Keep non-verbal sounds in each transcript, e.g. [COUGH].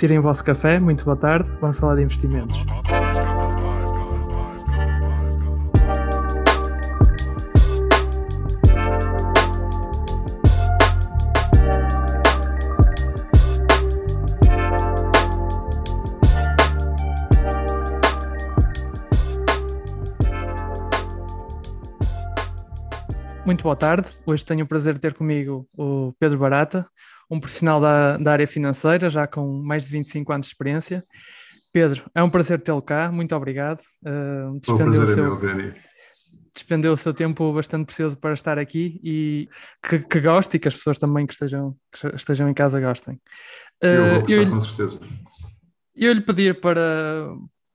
Tirem o vosso café, muito boa tarde, vamos falar de investimentos. Muito boa tarde. Hoje tenho o prazer de ter comigo o Pedro Barata, um profissional da, da área financeira, já com mais de 25 anos de experiência. Pedro, é um prazer tê-lo cá, muito obrigado. Uh, despendeu, o, seu, despendeu o seu tempo bastante precioso para estar aqui e que, que goste e que as pessoas também que estejam, que estejam em casa gostem. Uh, eu, vou eu, com certeza. Eu lhe pedir para,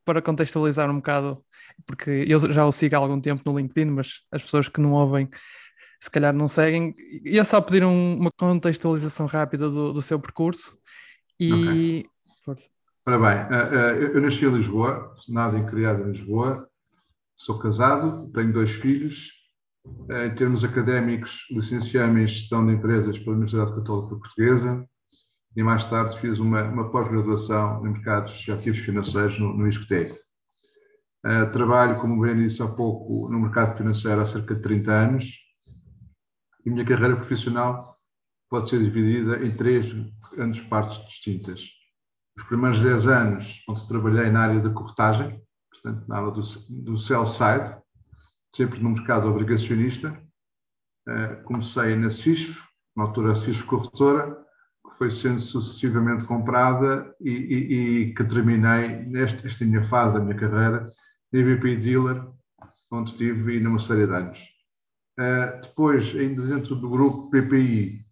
para contextualizar um bocado, porque eu já o sigo há algum tempo no LinkedIn, mas as pessoas que não ouvem se calhar não seguem. Ia só pedir um, uma contextualização rápida do, do seu percurso e. Okay. Força. Ora bem, uh, uh, eu, nasci em Lisboa, nada em criado em Lisboa, sou casado, tenho dois filhos. Uh, em termos académicos, licenciei-me em Gestão de Empresas pela Universidade Católica Portuguesa e mais tarde fiz uma, uma pós-graduação em Mercados Ativos Financeiros no, no ISCTEC. Uh, trabalho, como bem disse há pouco, no mercado financeiro há cerca de 30 anos e a minha carreira profissional pode ser dividida em três grandes partes distintas. Os primeiros 10 anos, onde trabalhei na área da corretagem, portanto, na área do, do sell side, sempre no mercado obrigacionista. Uh, comecei na CISF, na altura a CISF Corretora, que foi sendo sucessivamente comprada e, e, e que terminei nesta minha fase da minha carreira, na BP Dealer, onde tive numa série de anos. Uh, depois, ainda dentro do grupo PPI,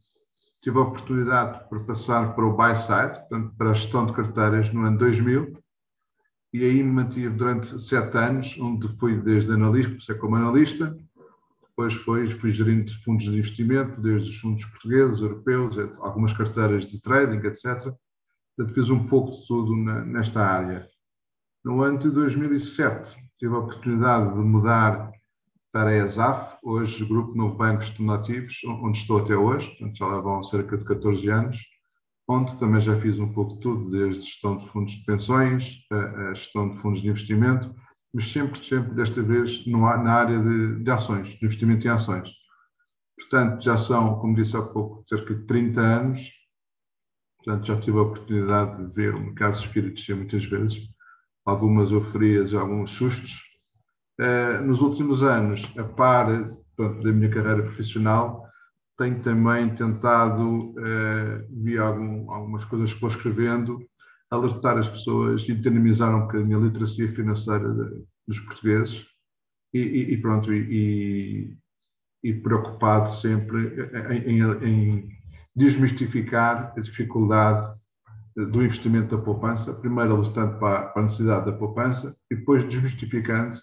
tive a oportunidade para passar para o buy side, portanto, para a gestão de carteiras no ano 2000, e aí me mantive durante sete anos, onde fui desde analista, comecei como analista, depois fui, fui gerindo fundos de investimento, desde os fundos portugueses, europeus, algumas carteiras de trading, etc. Portanto, fiz um pouco de tudo na, nesta área. No ano de 2007, tive a oportunidade de mudar para a ESAF, hoje Grupo Novo Banco Alternativos, onde estou até hoje, portanto já lá vão cerca de 14 anos, onde também já fiz um pouco de tudo, desde gestão de fundos de pensões, a, a gestão de fundos de investimento, mas sempre, sempre desta vez no, na área de, de ações, de investimento em ações. Portanto, já são, como disse há pouco, cerca de 30 anos, portanto já tive a oportunidade de ver o mercado de espíritos muitas vezes, algumas euforias alguns sustos, nos últimos anos, a par da minha carreira profissional, tenho também tentado, uh, via algum, algumas coisas que vou escrevendo, alertar as pessoas e dinamizar um bocadinho a literacia financeira de, dos portugueses e, e, e pronto, e, e, preocupado sempre em, em, em desmistificar a dificuldade do investimento da poupança, primeiro alertando para a necessidade da poupança e depois desmistificando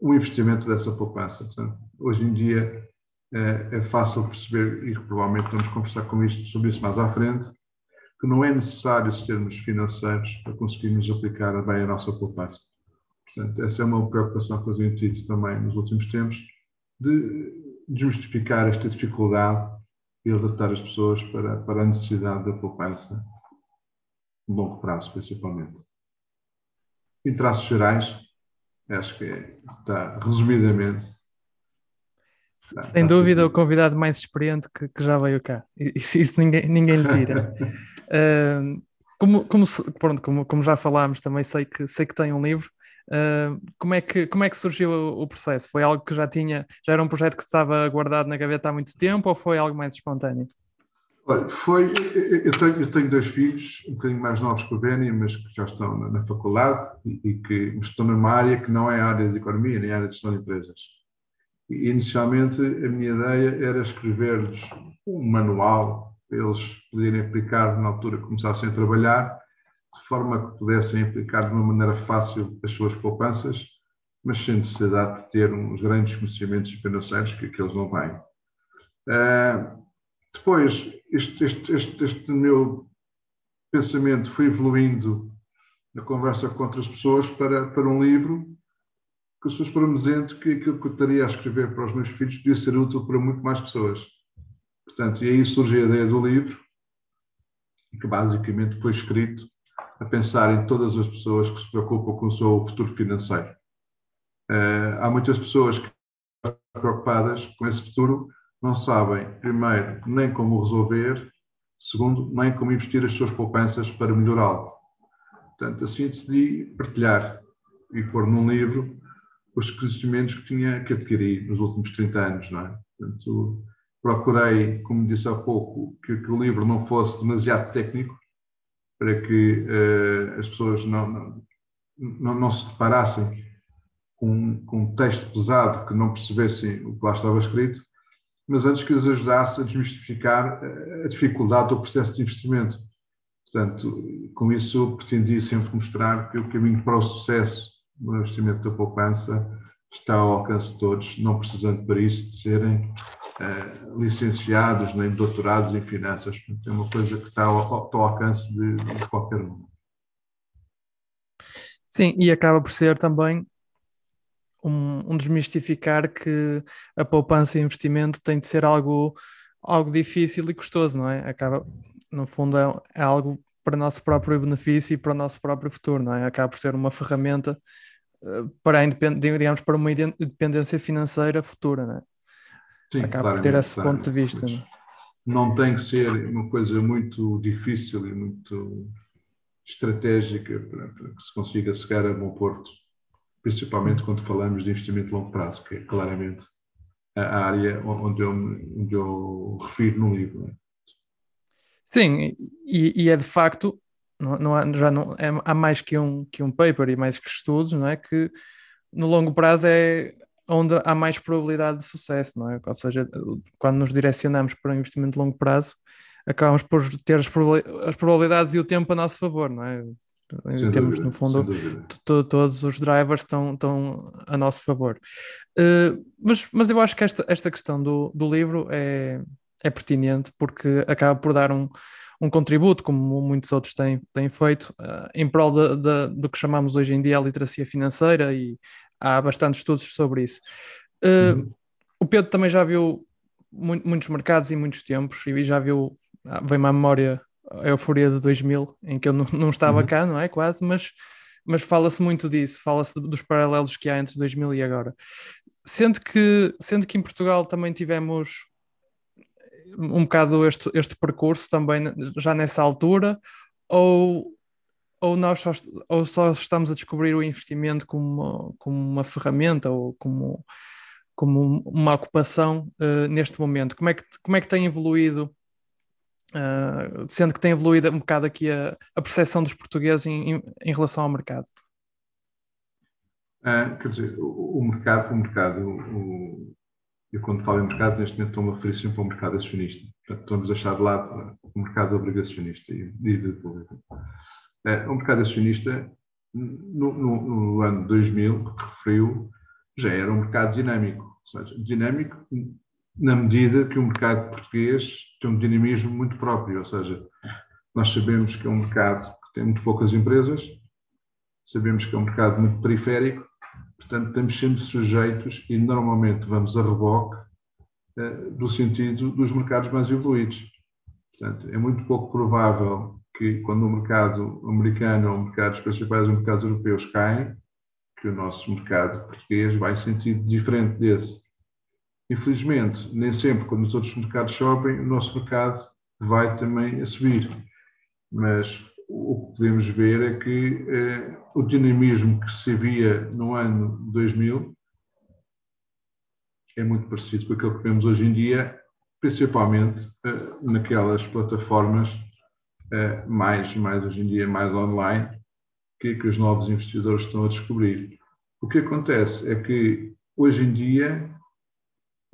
o investimento dessa poupança. Portanto, hoje em dia uh, é fácil perceber, e provavelmente vamos conversar com isto, sobre isso mais à frente, que não é necessário termos financeiros para conseguirmos aplicar bem a nossa poupança. Portanto, essa é uma preocupação que eu tenho tido também nos últimos tempos, de desmistificar esta dificuldade e alertar as pessoas para, para a necessidade da poupança, a longo prazo, principalmente. Em traços gerais, Acho que está, resumidamente. Está, Sem está dúvida, tudo. o convidado mais experiente que, que já veio cá. [LAUGHS] Isso, isso ninguém, ninguém lhe tira. [LAUGHS] uh, como, como, pronto, como, como já falámos, também sei que, sei que tem um livro. Uh, como, é que, como é que surgiu o, o, processo? Foi algo que já tinha, já era um projeto que estava guardado na gaveta há muito tempo ou foi algo mais espontâneo? Olha, foi. Eu tenho, eu tenho, dois filhos, um bocadinho mais novos que o Benny, mas que já estão na, na faculdade e, e, que estão numa área que não é a área de economia, nem a área de gestão de empresas. E, inicialmente, a minha ideia era escrever-lhes um manual para eles poderem aplicar na altura que começassem a trabalhar, de forma que pudessem aplicar de uma maneira fácil as suas poupanças, mas sem necessidade de ter uns grandes conhecimentos financeiros que, que eles não têm. Uh, depois, este, este, este, este meu pensamento foi evoluindo na conversa com outras pessoas para, para um livro que as pessoas dizendo que aquilo que eu estaria a escrever para os meus filhos podia ser útil para muito mais pessoas. Portanto, e aí surge a ideia do livro que basicamente foi escrito a pensar em todas as pessoas que se preocupam com o seu futuro financeiro. Uh, há muitas pessoas que estão preocupadas com esse futuro, não sabem, primeiro, nem como resolver, segundo, nem como investir as suas poupanças para melhorá-lo. Portanto, assim decidi partilhar e pôr num livro os conhecimentos que tinha que adquirir nos últimos 30 anos, não é? Portanto, procurei, como disse há pouco, que, que o livro não fosse demasiado técnico, para que uh, as pessoas não, não, não, não, se deparassem com, com um texto pesado que não percebessem o que lá estava escrito, mas antes que os ajudasse a desmistificar a dificuldade do processo de investimento. Portanto, com isso pretendi sempre mostrar que o caminho para o sucesso no investimento da poupança está ao alcance de todos, não precisando para isso de serem uh, licenciados nem doutorados em finanças. Portanto, é uma coisa que está ao, ao alcance de, de qualquer um. Sim, e acaba por ser também um, um, desmistificar que a poupança e investimento tem de ser algo, algo difícil e custoso, não é? Acaba, no fundo, é, é algo para o nosso próprio benefício e para o nosso próprio futuro, não é? Acaba por ser uma ferramenta uh, para a digamos, para uma independência financeira futura, não é? Sim, Acaba por ter esse ponto de vista. Não, é? não tem que ser uma coisa muito difícil e muito estratégica para, para que se consiga chegar a bom porto principalmente quando falamos de investimento de longo prazo, que é claramente a área onde eu, onde eu refiro no livro. É? Sim, e, e, é de facto, não, não há, já não, é, há mais que um, que um paper e mais que estudos, não é? Que no longo prazo é onde há mais probabilidade de sucesso, não é? Ou seja, quando nos direcionamos para um investimento de longo prazo, acabamos por ter as, probabilidades e o tempo a nosso favor, não é? Sem Temos, dúvida, no fundo, todos os drivers estão, estão a nosso favor. Uh, mas, mas eu acho que esta, esta questão do, do livro é, é pertinente porque acaba por dar um, um contributo, como muitos outros têm, têm feito, uh, em prol de, de, do que chamamos hoje em dia a literacia financeira e há bastantes estudos sobre isso. Uh, uhum. O Pedro também já viu mu muitos mercados e muitos tempos e já viu, ah, vem-me à memória a euforia de 2000, em que eu não, não estava uhum. cá, não é? Quase, mas, mas fala-se muito disso, fala-se dos paralelos que há entre 2000 e agora. Sendo que, sendo que em Portugal também tivemos um bocado este, este percurso também já nessa altura, ou, ou nós só, ou só estamos a descobrir o investimento como, como uma ferramenta ou como, como uma ocupação uh, neste momento? Como é, que, como é que tem evoluído Uh, sendo que tem evoluído um bocado aqui a, a percepção dos portugueses em, em, em relação ao mercado. Uh, quer dizer, o, o, mercado, o mercado, o, eu quando falo em mercado, neste momento estou-me a referir sempre ao mercado acionista. Portanto, estamos a deixar de lado o mercado obrigacionista e dívida pública. Uh, o mercado acionista, no, no, no ano 2000, que referiu, já era um mercado dinâmico. Ou seja, dinâmico na medida que o mercado português tem um dinamismo muito próprio, ou seja, nós sabemos que é um mercado que tem muito poucas empresas, sabemos que é um mercado muito periférico, portanto, estamos sempre sujeitos e normalmente vamos a reboque uh, do sentido dos mercados mais evoluídos. Portanto, é muito pouco provável que quando o mercado americano ou mercados principais ou mercados europeus caem, que o nosso mercado português vai em sentido diferente desse. Infelizmente, nem sempre, quando os outros mercados sobem, o nosso mercado vai também a subir. Mas o que podemos ver é que eh, o dinamismo que se via no ano 2000 é muito parecido com aquilo que vemos hoje em dia, principalmente eh, naquelas plataformas eh, mais, mais hoje em dia, mais online, que, que os novos investidores estão a descobrir. O que acontece é que hoje em dia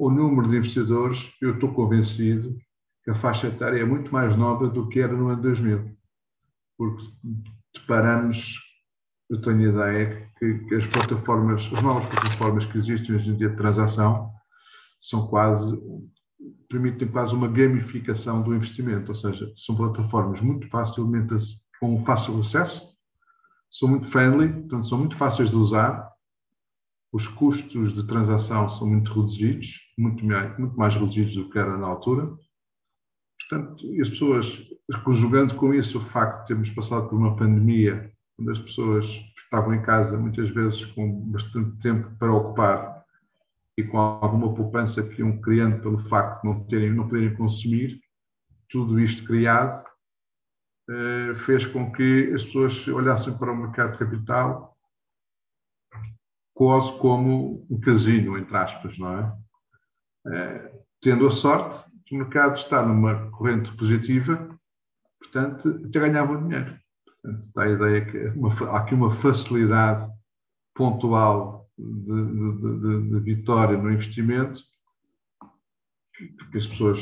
o número de investidores, eu estou convencido que a faixa etária é muito mais nova do que era no ano 2000. Porque deparamos, eu tenho a ideia que, que as plataformas, as novas plataformas que existem hoje em dia de transação, são quase, permitem quase uma gamificação do investimento, ou seja, são plataformas muito facilmente, com fácil acesso, são muito friendly, portanto, são muito fáceis de usar, os custos de transação são muito reduzidos, muito mais, muito mais reduzidos do que era na altura. Portanto, as pessoas, conjugando com isso o facto de termos passado por uma pandemia, onde as pessoas estavam em casa muitas vezes com bastante tempo para ocupar e com alguma poupança que iam criando pelo facto de não, terem, não poderem consumir, tudo isto criado eh, fez com que as pessoas olhassem para o mercado de capital quase como um casino, entre aspas, não é? Eh, tendo a sorte de o mercado estar numa corrente positiva, portanto, até ganhavam dinheiro. Portanto, a ideia que uma, há aqui uma facilidade pontual de, de, de, de vitória no investimento que as pessoas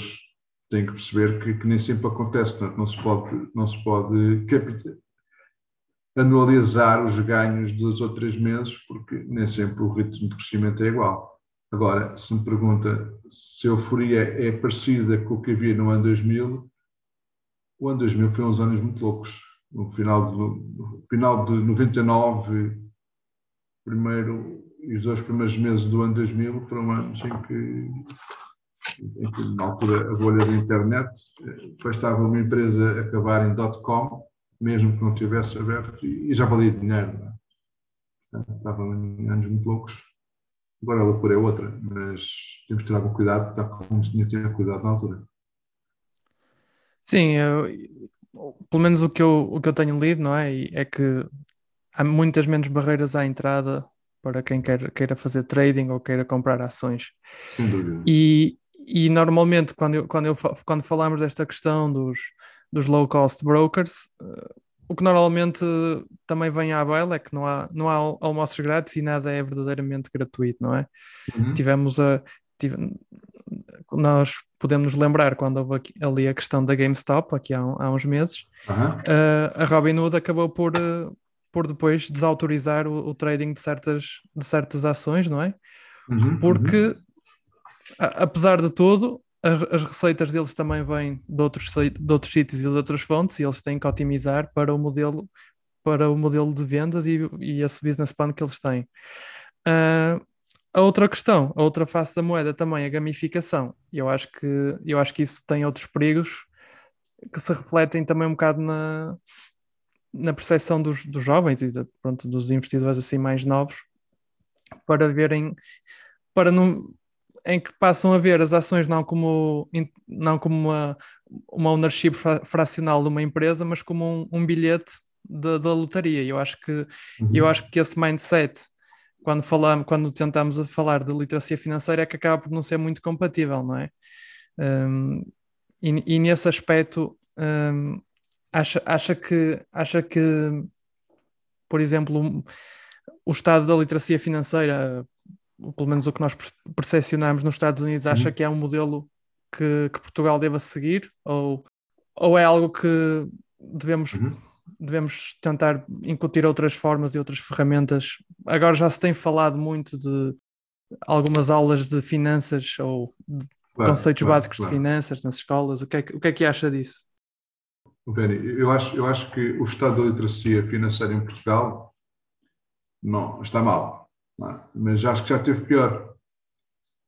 têm que perceber que, que, nem sempre acontece, portanto, não se pode, não se pode anualizar os ganhos dos ou três meses, porque nem sempre o ritmo de crescimento é igual. Agora, se me pergunta se a euforia é parecida com o que havia no ano 2000, o ano 2000 foi uns anos muito loucos. No final de, no final de 99, primeiro e os dois primeiros meses do ano 2000 foram anos em que na altura, a bolha da internet, depois estava uma empresa a acabar em .com, mesmo que não tivesse aberto, e já valia dinheiro. É? Estavam em anos muito loucos. Agora a loucura é outra, mas temos que ter algum cuidado, tal como se tinha que ter cuidado na altura. Sim, eu, pelo menos o que, eu, o que eu tenho lido, não é? É que há muitas menos barreiras à entrada para quem quer, queira fazer trading ou queira comprar ações. Sem dúvida. E, e normalmente, quando, eu, quando, eu, quando falamos desta questão dos, dos low cost brokers, uh, o que normalmente também vem à baila é que não há, não há almoços grátis e nada é verdadeiramente gratuito, não é? Uhum. Tivemos a. Tive, nós podemos nos lembrar quando houve ali a questão da GameStop, aqui há, há uns meses, uhum. uh, a Robinhood acabou por, uh, por depois desautorizar o, o, trading de certas, de certas ações, não é? Uhum. Porque uhum apesar de tudo, as, as, receitas deles também vêm de outros, de outros sítios e de outras fontes e eles têm que otimizar para o modelo, para o modelo de vendas e, e esse business plan que eles têm. Uh, a outra questão, a outra face da moeda também, a gamificação. Eu acho que, eu acho que isso tem outros perigos que se refletem também um bocado na, na percepção dos, dos jovens e de, pronto, dos investidores assim mais novos para verem, para não, em que passam a ver as ações não como, não como uma, uma ownership fracional de uma empresa, mas como um, um bilhete da, da lotaria. Eu acho que uhum. eu acho que esse mindset, quando falamos, quando tentamos falar de literacia financeira, é que acaba por não ser muito compatível, não é? Um, e, e, nesse aspecto, um, acha, acha que acha que, por exemplo, o estado da literacia financeira pelo menos o que nós percepcionamos nos Estados Unidos, acha uhum. que é um modelo que, que, Portugal deva seguir? Ou, ou é algo que devemos, uhum. devemos tentar incutir outras formas e outras ferramentas? Agora já se tem falado muito de algumas aulas de finanças ou de claro, conceitos claro, básicos claro. de finanças nas escolas. O que, é que, o que é que acha disso? Benny, eu acho, eu acho que o estado da literacia financeira em Portugal não, está mal? Mas acho que já esteve pior.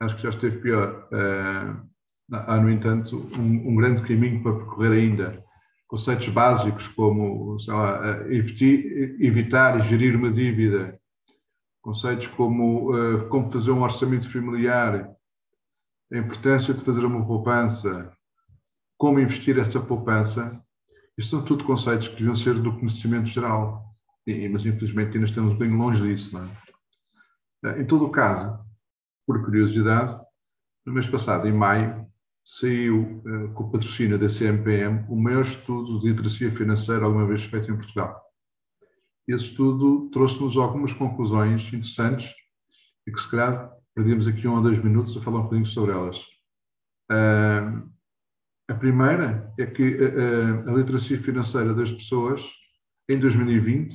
Acho que já esteve pior. Uh, há, no entanto, um, um, grande caminho para percorrer ainda. Conceitos básicos como lá, evitar, evitar e gerir uma dívida, conceitos como uh, como fazer um orçamento familiar, a importância de fazer uma poupança, como investir essa poupança, isto são tudo conceitos que deviam ser do conhecimento geral. E, mas infelizmente ainda estamos bem longe disso. Não é? Eh, em todo o caso, por curiosidade, no mês passado, em maio, saiu uh, com o patrocínio da CMPM o maior estudo de literacia financeira alguma vez feito em Portugal. Esse estudo trouxe-nos algumas conclusões interessantes e que, se calhar, perdíamos aqui um ou dois minutos a falar um bocadinho sobre elas. A primeira é que a, a literacia financeira das pessoas, em 2020,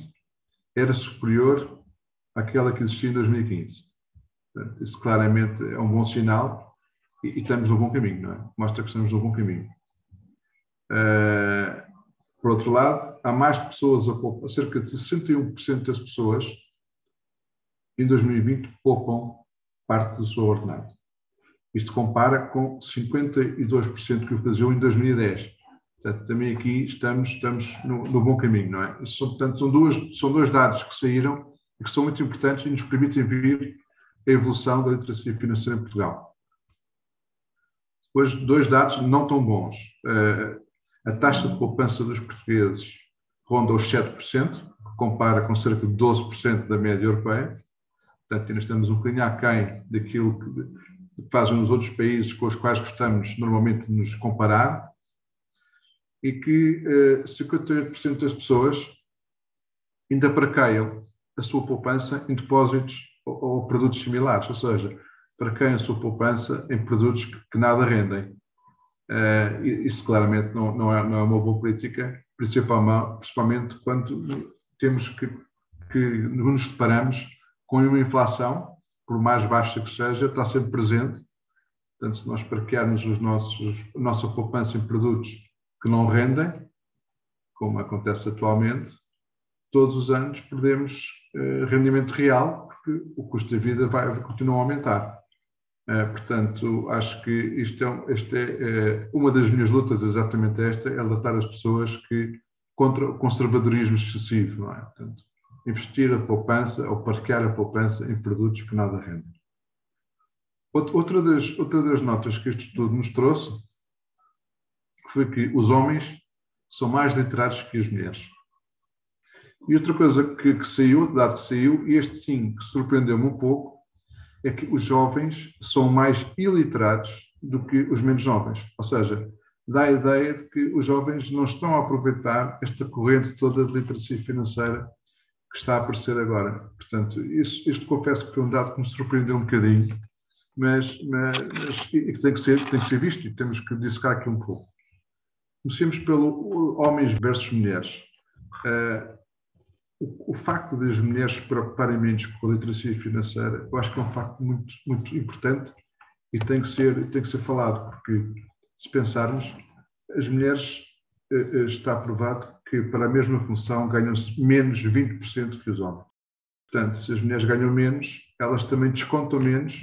era superior àquela que existia em 2015. Portanto, isso claramente é um bom sinal e, e, estamos no bom caminho, não é? Mostra que estamos no bom caminho. Uh, por outro lado, há mais pessoas a poupar, cerca de 61% das pessoas em 2020 poupam parte do seu ordenado. Isto compara com 52% que o faziam em 2010. Portanto, também aqui estamos, estamos no, no bom caminho, não é? São, portanto, são, duas, são dois dados que saíram e que são muito importantes e nos permitem ver a evolução da literacia financeira em Portugal. Depois, dois dados não tão bons. Uh, a taxa de poupança dos portugueses ronda os 7%, que compara com cerca de 12% da média europeia. Portanto, ainda estamos um bocadinho aquém daquilo que fazem os outros países com os quais gostamos normalmente de nos comparar. E que uh, 58% das pessoas ainda parqueiam a sua poupança em depósitos ou, ou produtos similares, ou seja, parqueiam a sua poupança em produtos que, que nada rendem. Uh, isso claramente não, não, é, não, é, uma boa política, principalmente, quando temos que, que nos deparamos com uma inflação, por mais baixa que seja, está sempre presente. Portanto, se nós parquearmos os nossos, a nossa poupança em produtos que não rendem, como acontece atualmente, todos os anos perdemos rendimento real, porque o custo da vida vai continuar a aumentar. Eh, portanto, acho que isto é, isto é, é, uma das minhas lutas, exatamente esta, é alertar as pessoas que contra o conservadorismo excessivo, não é? Portanto, investir a poupança ou parquear a poupança em produtos que nada rendem. Outra das, outra das notas que este estudo nos trouxe foi que os homens são mais literados que as mulheres. E outra coisa que, que saiu, dado que saiu, e este sim que surpreendeu-me um pouco, é que os jovens são mais iliterados do que os menos jovens. Ou seja, dá a ideia de que os jovens não estão a aproveitar esta corrente toda de literacia financeira que está a aparecer agora. Portanto, isso, isto confesso que foi um dado que me surpreendeu um bocadinho, mas, mas, mas e que tem que, ser, tem que ser visto e temos que dissecar aqui um pouco. Comecemos pelo homens versus mulheres. Uh, o, o, facto das mulheres se preocuparem menos com a literacia financeira, eu acho que é um facto muito, muito importante e tem que ser, tem que ser falado, porque se pensarmos, as mulheres eh, eh está provado que para a mesma função ganham menos 20% que os homens. Portanto, se as mulheres ganham menos, elas também descontam menos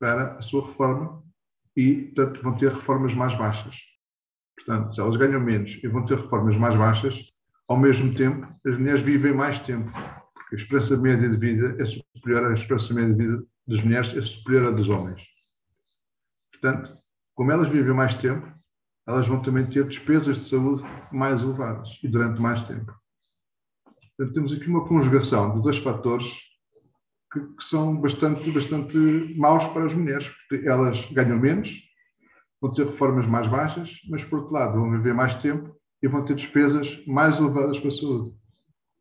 para a sua reforma e, portanto, vão ter reformas mais baixas. Portanto, se elas ganham menos e vão ter reformas mais baixas, ao mesmo tempo, as mulheres vivem mais tempo, porque a esperança média de vida é superior à esperança média de vida das mulheres, é superior à dos homens. Portanto, como elas vivem mais tempo, elas vão também ter despesas de saúde mais elevadas e durante mais tempo. Portanto, temos aqui uma conjugação de dois fatores que, que, são bastante, bastante maus para as mulheres, porque elas ganham menos, vão ter reformas mais baixas, mas, por outro lado, vão viver mais tempo e vão ter despesas mais elevadas para a saúde.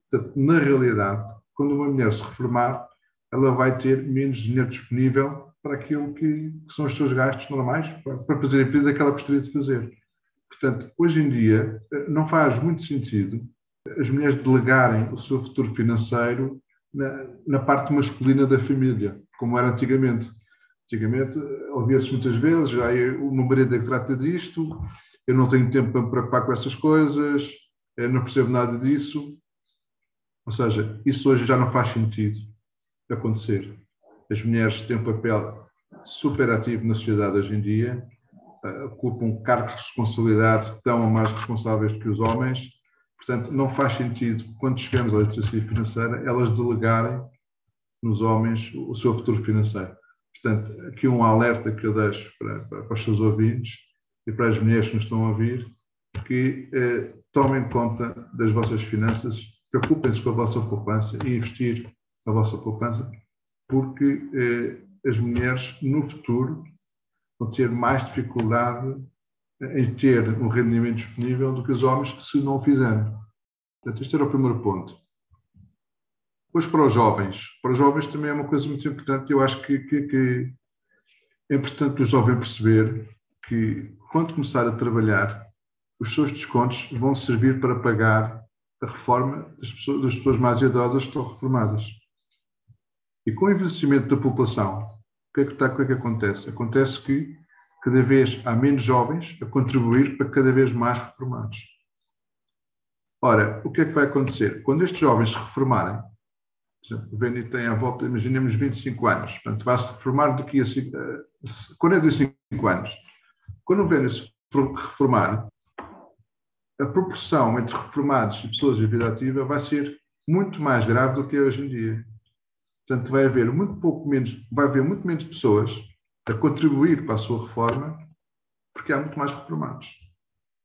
Portanto, na realidade, quando uma mulher se reformar, ela vai ter menos dinheiro disponível para aquilo que, que são os seus gastos normais, para, para fazer a vida que ela gostaria de fazer. Portanto, hoje em dia, não faz muito sentido as mulheres delegarem o seu futuro financeiro na, na parte masculina da família, como era antigamente. Antigamente, ouvia-se muitas vezes, já o meu marido é que trata disto, eu não tenho tempo para me preocupar com essas coisas, eu não percebo nada disso. Ou seja, isso hoje já não faz sentido acontecer. As mulheres têm um papel super ativo na sociedade hoje em dia, uh, ocupam cargos de responsabilidade tão ou mais responsáveis que os homens. Portanto, não faz sentido, quando chegamos à literacia financeira, elas delegarem nos homens o seu futuro financeiro. Portanto, aqui um alerta que eu deixo para, para, para os seus ouvintes e para as mulheres que nos estão a ouvir, que eh, tomem conta das vossas finanças, preocupem-se com a vossa poupança e investir a vossa poupança, porque eh, as mulheres no futuro vão ter mais dificuldade em ter um rendimento disponível do que os homens que se não o fizerem. Portanto, este era o primeiro ponto. Depois, para os jovens. Para os jovens também é uma coisa muito importante. Eu acho que, que, que é importante o jovem perceber que, quando começar a trabalhar, os seus descontos vão servir para pagar a reforma das pessoas, das pessoas mais idosas que estão reformadas. E com o envelhecimento da população, o que é que, está, o que, é que acontece? Acontece que cada vez há menos jovens a contribuir para cada vez mais reformados. Ora, o que é que vai acontecer? Quando estes jovens se reformarem, o Veni tem à volta, imaginemos, 25 anos. Portanto, vai-se reformar daqui a 45 eh, anos. Quando o Veni se reformar, a proporção entre reformados e pessoas em vida ativa vai ser muito mais grave do que é hoje em dia. Portanto, vai haver muito pouco menos, vai haver muito menos pessoas a contribuir para a sua reforma, porque há muito mais reformados.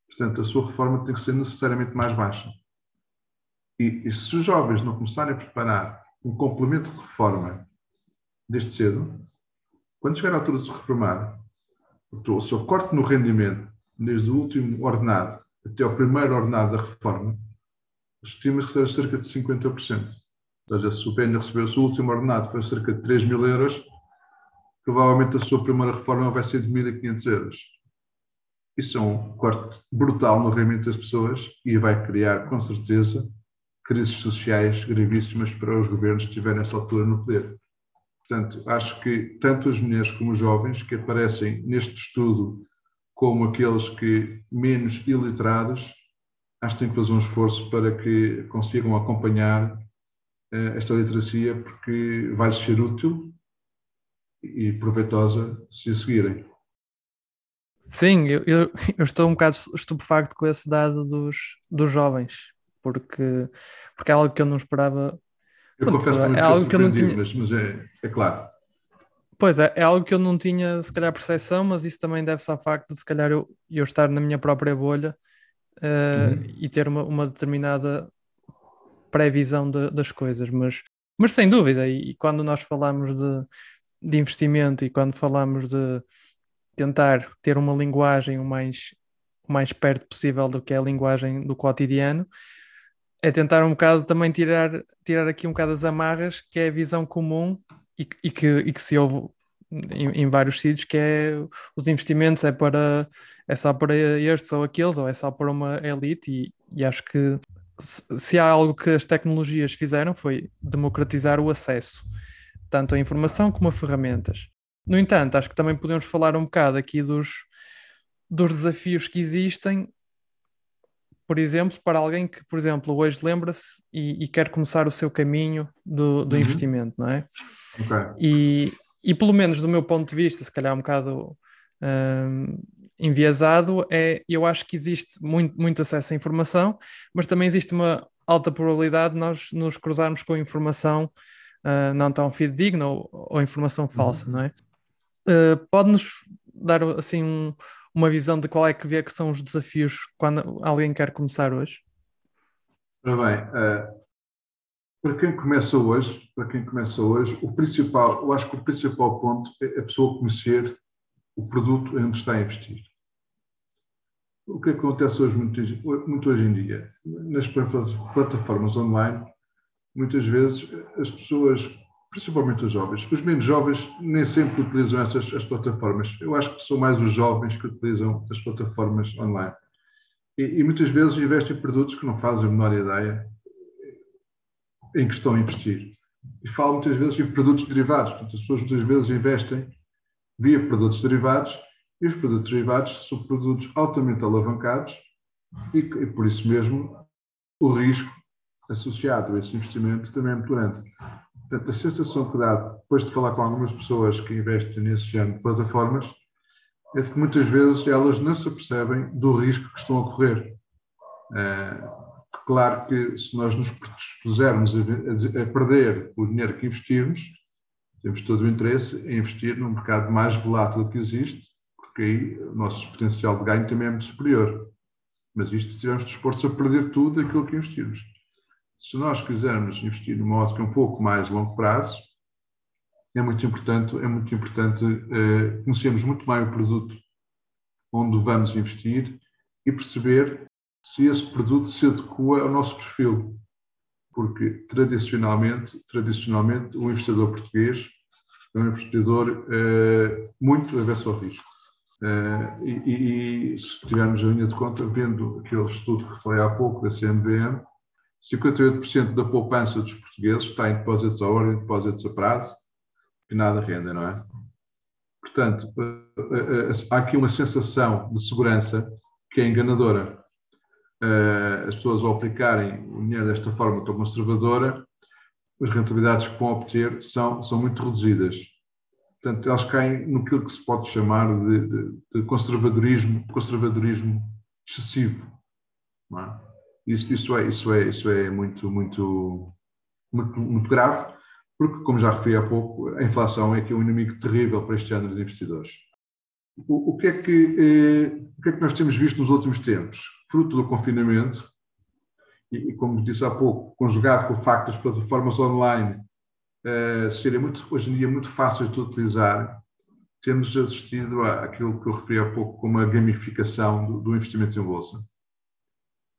Portanto, a sua reforma tem que ser necessariamente mais baixa. E, e se os jovens não começarem a preparar um complemento de reforma desde cedo, quando chegar a altura de se reformar, o seu corte no rendimento, desde o último ordenado até ao primeiro ordenado da reforma, estima-se que seja cerca de 50%. Ou seja, se o PN recebeu o seu último ordenado foi cerca de 3 mil euros, provavelmente a sua primeira reforma vai ser de 1.500 euros. Isso é um corte brutal no rendimento das pessoas e vai criar, com certeza, crises sociais gravíssimas para os governos que estiverem nessa altura no poder. Portanto, acho que tanto as mulheres como os jovens que aparecem neste estudo como aqueles que menos iliterados, acho que têm que fazer um esforço para que consigam acompanhar uh, esta literacia, porque vai ser útil e proveitosa se a seguirem. Sim, eu, eu, eu, estou um bocado estupefacto com esse dado dos, dos jovens, porque, porque é algo que eu não esperava. Eu Pronto, confesso é algo que eu não tinha. Mas, mas é, é claro. Pois é, é algo que eu não tinha, se calhar, percepção, mas isso também deve-se ao facto de, se calhar, eu, eu estar na minha própria bolha uh, uhum. e ter uma, uma determinada previsão de, das coisas. Mas, mas sem dúvida, e, e quando nós falamos de, de investimento e quando falamos de tentar ter uma linguagem o mais, o mais perto possível do que é a linguagem do cotidiano, é tentar um bocado também tirar, tirar aqui um bocado as amarras, que é a visão comum e, e, que, e que se ouve em, em, vários sítios, que é os investimentos é para é só para estes ou aqueles, ou é só para uma elite, e, e acho que se, se há algo que as tecnologias fizeram foi democratizar o acesso, tanto à informação como a ferramentas. No entanto, acho que também podemos falar um bocado aqui dos, dos desafios que existem, por exemplo, para alguém que, por exemplo, hoje lembra-se e, e, quer começar o seu caminho do, do uhum. investimento, não é? Okay. E, e pelo menos do meu ponto de vista, se calhar um bocado um, enviesado, é eu acho que existe muito, muito acesso à informação, mas também existe uma alta probabilidade de nós nos cruzarmos com informação uh, não tão fidedigna ou, ou informação falsa, uhum. não é? Uh, Pode-nos dar assim um, uma visão de qual é que vê que são os desafios quando alguém quer começar hoje? Ora bem, uh, para quem começa hoje, para quem começa hoje, o principal, eu acho que o principal ponto é a pessoa conhecer o produto onde está a investir. O que acontece hoje muito, muito hoje em dia? Nas plataformas online, muitas vezes as pessoas, principalmente os jovens, os menos jovens nem sempre utilizam essas as plataformas. Eu acho que são mais os jovens que utilizam as plataformas online. E, e muitas vezes investem em produtos que não fazem a menor ideia em que estão a investir. E falo muitas vezes em produtos derivados. Portanto, as pessoas muitas vezes investem via produtos derivados e os produtos derivados são produtos altamente alavancados e, e por isso mesmo o risco associado a esse investimento também é muito grande. Portanto, a sensação que dá depois de falar com algumas pessoas que investem nesse género de plataformas é de que muitas vezes elas não se apercebem do risco que estão a correr. Uh, Claro que se nós nos predispusermos a perder o dinheiro que investirmos, temos todo o interesse em investir num mercado mais volátil que existe, porque aí o nosso potencial de ganho também é muito superior. Mas isto se estivermos dispostos a perder tudo aquilo que investimos. Se nós quisermos investir numa ótica um pouco mais longo prazo, é muito importante, é muito importante uh, conhecermos muito bem o produto onde vamos investir e perceber se esse produto se adequa ao nosso perfil. Porque, tradicionalmente, tradicionalmente o investidor português é um investidor eh, muito avesso ao risco. Eh, e, e, se tivermos a linha de conta, vendo aquele estudo que falei há pouco da CNBM, 58% da poupança dos portugueses está em depósitos a hora e depósitos a prazo, que nada renda, não é? Portanto, eh, eh, há aqui uma sensação de segurança que é enganadora as pessoas ao aplicarem o dinheiro desta forma tão conservadora, as rentabilidades que vão obter são, são muito reduzidas. Portanto, elas caem no que se pode chamar de, de, de conservadorismo, conservadorismo excessivo. É? Isso, isso, é, isso, é, isso é muito, muito, muito, muito grave, porque, como já referi há pouco, a inflação é aqui um inimigo terrível para este género de investidores. O, o, que é que, eh, o que é que nós temos visto nos últimos tempos? Fruto do confinamento, e, e como disse há pouco, conjugado com o facto das plataformas online eh, serem muito, hoje em dia muito fáceis de utilizar, temos assistido àquilo que eu referi há pouco como a gamificação do, do investimento em bolsa.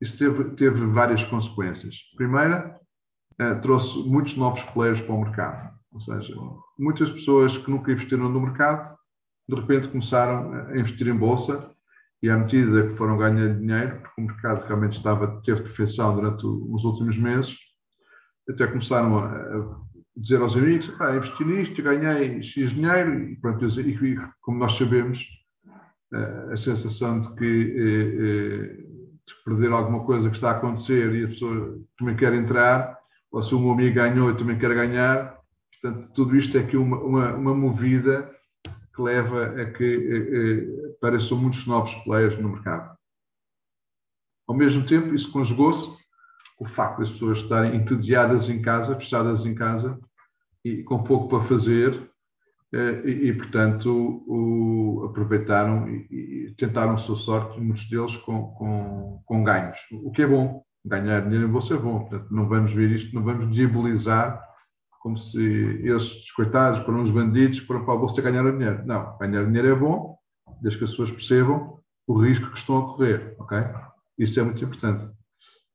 Isso teve, teve várias consequências. Primeira, eh, trouxe muitos novos players para o mercado. Ou seja, muitas pessoas que nunca investiram no mercado, de repente começaram a investir em bolsa e à medida que foram ganhando dinheiro, porque o mercado realmente estava, teve perfeição durante os últimos meses, até começaram a, dizer aos amigos, ah, investi nisto, ganhei X dinheiro, e, pronto, e como nós sabemos, eh, a sensação de que eh, perder alguma coisa que está a acontecer e a pessoa também quer entrar, ou se o meu amigo ganhou e também quer ganhar, portanto, tudo isto é aqui uma, uma, uma movida que leva a que eh, eh, apareçam muitos novos players no mercado. Ao mesmo tempo, isso conjugou-se com o facto das pessoas estarem entediadas em casa, fechadas em casa e com pouco para fazer, e, e portanto, o, aproveitaram e, e, tentaram a sua sorte, muitos deles com, com, com ganhos, o que é bom. Ganhar dinheiro em bolsa é bom, portanto, não vamos ver isto, não vamos diabolizar como se esses coitados foram uns bandidos foram para a bolsa ganhar dinheiro. Não, ganhar dinheiro é bom, desde que as pessoas percebam o risco que estão a correr, ok? Isso é muito importante.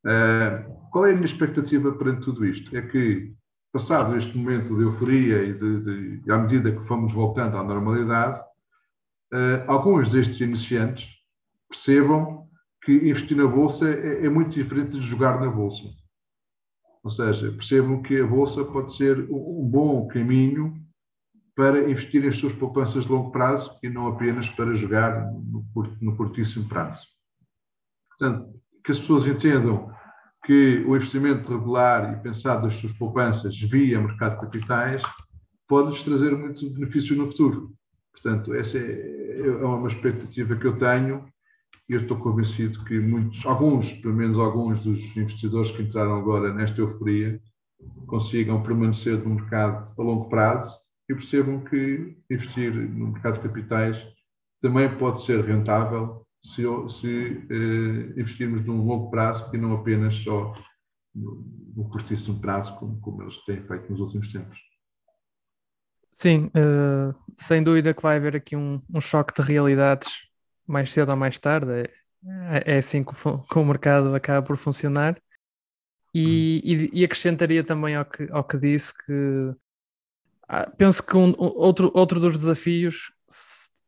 Uh, qual é a minha expectativa perante tudo isto? É que, passado este momento de euforia e de, de, à medida que fomos voltando à normalidade, uh, alguns destes iniciantes percebam que investir na bolsa é, é muito diferente de jogar na bolsa. Ou seja, percebam que a Bolsa pode ser um bom caminho para investir em suas poupanças de longo prazo e não apenas para jogar no, no curtíssimo prazo. Portanto, que as pessoas entendam que o investimento regular e pensado das suas poupanças via mercado de capitais pode-lhes trazer muito benefício no futuro. Portanto, essa é, é uma expectativa que eu tenho eu estou convencido que muitos, alguns, pelo menos alguns dos investidores que entraram agora nesta euforia, consigam permanecer no mercado a longo prazo e percebam que investir no mercado de capitais também pode ser rentável se, se eh, investirmos num longo prazo e não apenas só no, no curtíssimo prazo, como, como eles têm feito nos últimos tempos. Sim, uh, sem dúvida que vai haver aqui um, um choque de realidades mais cedo ou mais tarde. É, é assim que o, que o, mercado acaba por funcionar. E, e, e, acrescentaria também ao que, ao que disse que ah, penso que um, outro, outro dos desafios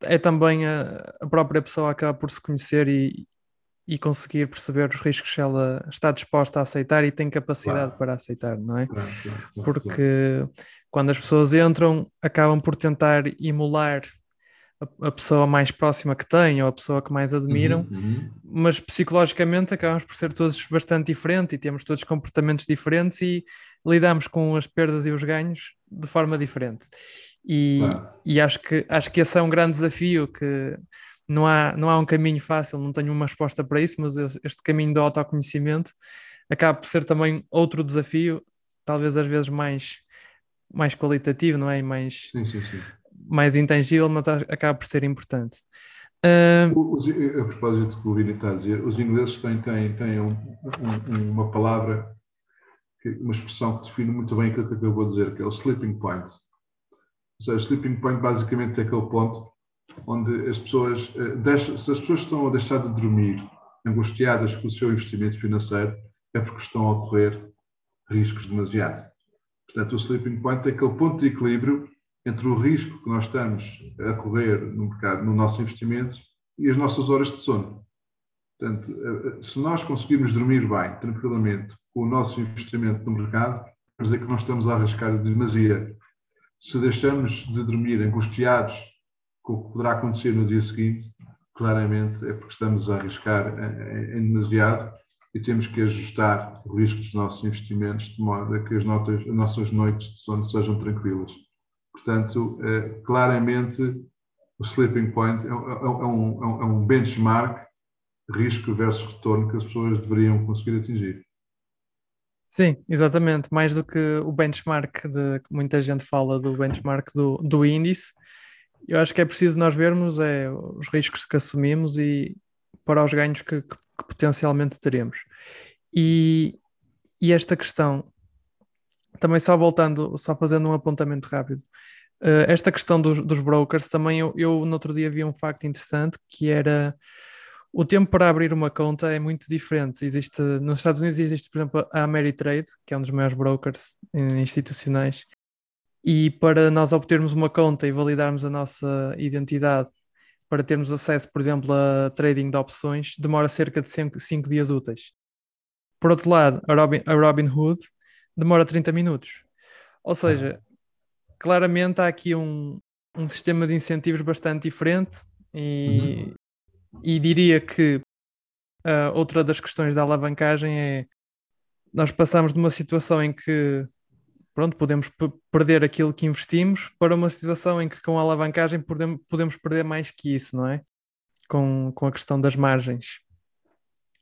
é também a, a própria pessoa acaba por se conhecer e, e conseguir perceber os riscos que ela está disposta a aceitar e tem capacidade claro. para aceitar, não é? Claro, claro, Porque quando as pessoas entram, acabam por tentar emular a, a, pessoa mais próxima que têm ou a pessoa que mais admiram, uhum, uhum. mas psicologicamente acabamos por ser todos bastante diferentes e temos todos comportamentos diferentes e lidamos com as perdas e os ganhos de forma diferente. E, e acho, que, acho que esse é um grande desafio que não há, não há um caminho fácil, não tenho uma resposta para isso, mas este caminho do autoconhecimento acaba por ser também outro desafio, talvez às vezes mais, mais qualitativo, não é? E mais, sim, sim, sim mais intangível, mas acaba por ser importante. Uh... Os, a propósito do que o Vini está a dizer, os ingleses têm, têm, têm um, um, uma palavra, uma expressão que define muito bem aquilo que eu vou dizer, que é o sleeping point. Ou seja, o sleeping point basicamente é aquele ponto onde as pessoas, eh, se as pessoas estão a deixar de dormir angustiadas com o seu investimento financeiro, é porque estão a correr riscos demasiado. Portanto, o sleeping point é aquele ponto de equilíbrio entre o risco que nós estamos a correr no mercado, no nosso investimento e as nossas horas de sono. Portanto, eh, eh, se nós conseguirmos dormir bem, tranquilamente, com o nosso investimento no mercado, quer dizer que não estamos a arriscar demasiado. Se deixamos de dormir angustiados com o que poderá acontecer no dia seguinte, claramente é porque estamos a arriscar em demasiado e temos que ajustar o risco dos nossos investimentos de modo a que as, as nossas noites de sono sejam tranquilas. Portanto, eh, claramente, o sleeping point é, é, é, um, é um benchmark risco versus retorno que as pessoas deveriam conseguir atingir. Sim, exatamente. Mais do que o benchmark de muita gente fala do benchmark do, do índice, eu acho que é preciso nós vermos é, os riscos que assumimos e para os ganhos que, que, que potencialmente teremos. E, e, esta questão, também só voltando, só fazendo um apontamento rápido, uh, esta questão dos, dos brokers, também eu, eu no outro dia vi um facto interessante que era o tempo para abrir uma conta é muito diferente. Existe, nos Estados Unidos existe, por exemplo, a Ameritrade, que é um dos maiores brokers eh, institucionais, e para nós obtermos uma conta e validarmos a nossa identidade, para termos acesso, por exemplo, a trading de opções, demora cerca de 5 dias úteis. Por outro lado, a Robin, a Robinhood demora 30 minutos. Ou seja, claramente há aqui um, um sistema de incentivos bastante diferente e, uhum e diria que uh, outra das questões da alavancagem é nós passamos de uma situação em que pronto, podemos perder aquilo que investimos para uma situação em que com a alavancagem podemos, podemos perder mais que isso, não é? Com, com a questão das margens.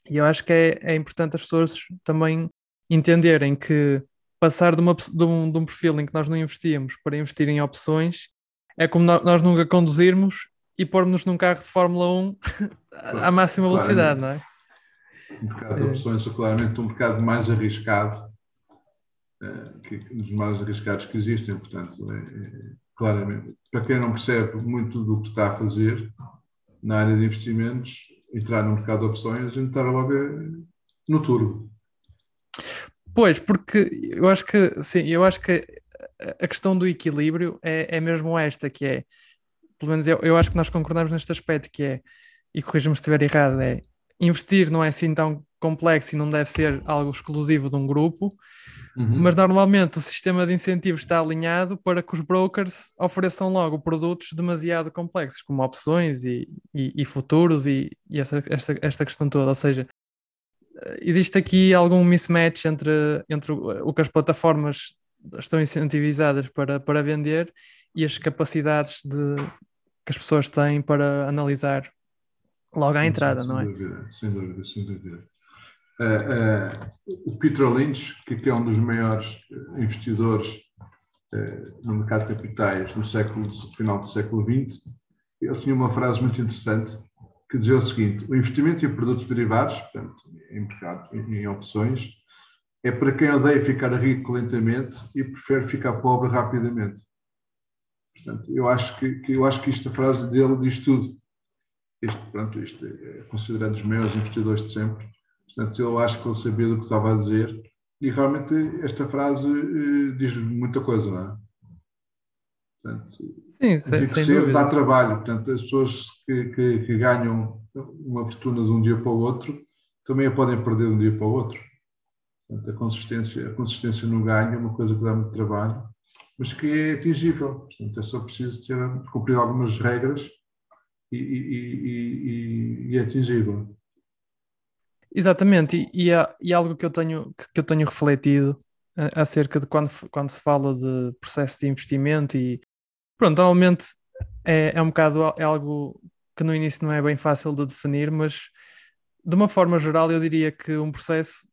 E eu acho que é, é importante as pessoas também entenderem que passar de, uma, de, um, de um perfil em que nós não investíamos para investir em opções é como nós nunca conduzirmos e pôr-nos num carro de Fórmula 1 [LAUGHS] à máxima velocidade, não é? Um mercado de opções é claramente um mercado mais arriscado, é, que, dos mais arriscados que existem, portanto, é, é, claramente, para quem não percebe muito do que está a fazer na área de investimentos, entrar no mercado de opções, entrar logo no turbo. Pois, porque eu acho que, sim, eu acho que a questão do equilíbrio é, é mesmo esta, que é pelo menos eu, eu acho que nós concordamos neste aspecto que é, e corrija-me se estiver errado, é investir não é assim tão complexo e não deve ser algo exclusivo de um grupo, uhum. mas normalmente o sistema de incentivos está alinhado para que os brokers ofereçam logo produtos demasiado complexos, como opções e, e, e futuros e, e essa, esta, esta questão toda. Ou seja, existe aqui algum mismatch entre, entre o que as plataformas estão incentivizadas para, para vender e as capacidades de, que as pessoas têm para analisar logo à entrada, sem, não é? Dúvida, sem dúvida, sem dúvida. Uh, uh, o Peter Lynch, que é um dos maiores investidores uh, no mercado de capitais no século, final do século XX, ele tinha uma frase muito interessante que dizia o seguinte: o investimento em produtos derivados, portanto, em mercado, em, em opções, é para quem odeia ficar rico lentamente e prefere ficar pobre rapidamente. Portanto, eu acho que, que, eu acho que esta frase dele diz tudo. Este, pronto, este é considerado os maiores investidores de sempre. Portanto, eu acho que ele sabia do que estava a dizer. E realmente esta frase uh, diz muita coisa, não é? Portanto, Sim, sem, sem dúvida. dá trabalho. Portanto, as pessoas que, que, que, ganham uma fortuna de um dia para o outro também a podem perder de um dia para o outro. Portanto, a consistência, a consistência no ganho é uma coisa que dá muito trabalho mas que é atingível. Portanto, é só preciso ter, cumprir algumas regras e, e, e, e é atingível. Exatamente, e, é, e, algo que eu tenho, que eu tenho refletido uh, acerca de quando, quando se fala de processo de investimento e pronto, normalmente é, é um bocado é algo que no início não é bem fácil de definir, mas de uma forma geral eu diria que um processo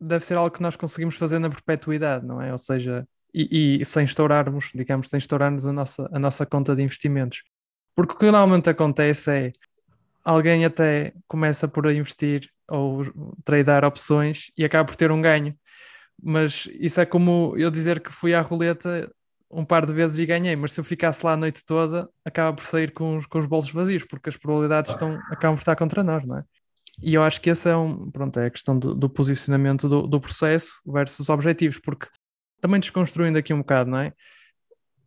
deve ser algo que nós conseguimos fazer na perpetuidade, não é? Ou seja, e, e, sem estourarmos, digamos, sem estourarmos a nossa, a nossa conta de investimentos. Porque o que normalmente acontece é alguém até começa por investir ou tradear opções e acaba por ter um ganho. Mas isso é como eu dizer que fui à roleta um par de vezes e ganhei, mas se eu ficasse lá a noite toda, acaba por sair com os, com os bolsos vazios, porque as probabilidades estão, acabam por estar contra nós, não é? E eu acho que esse é um, pronto, é a questão do, do posicionamento do, do processo versus objetivos, porque também desconstruindo aqui um bocado, não é?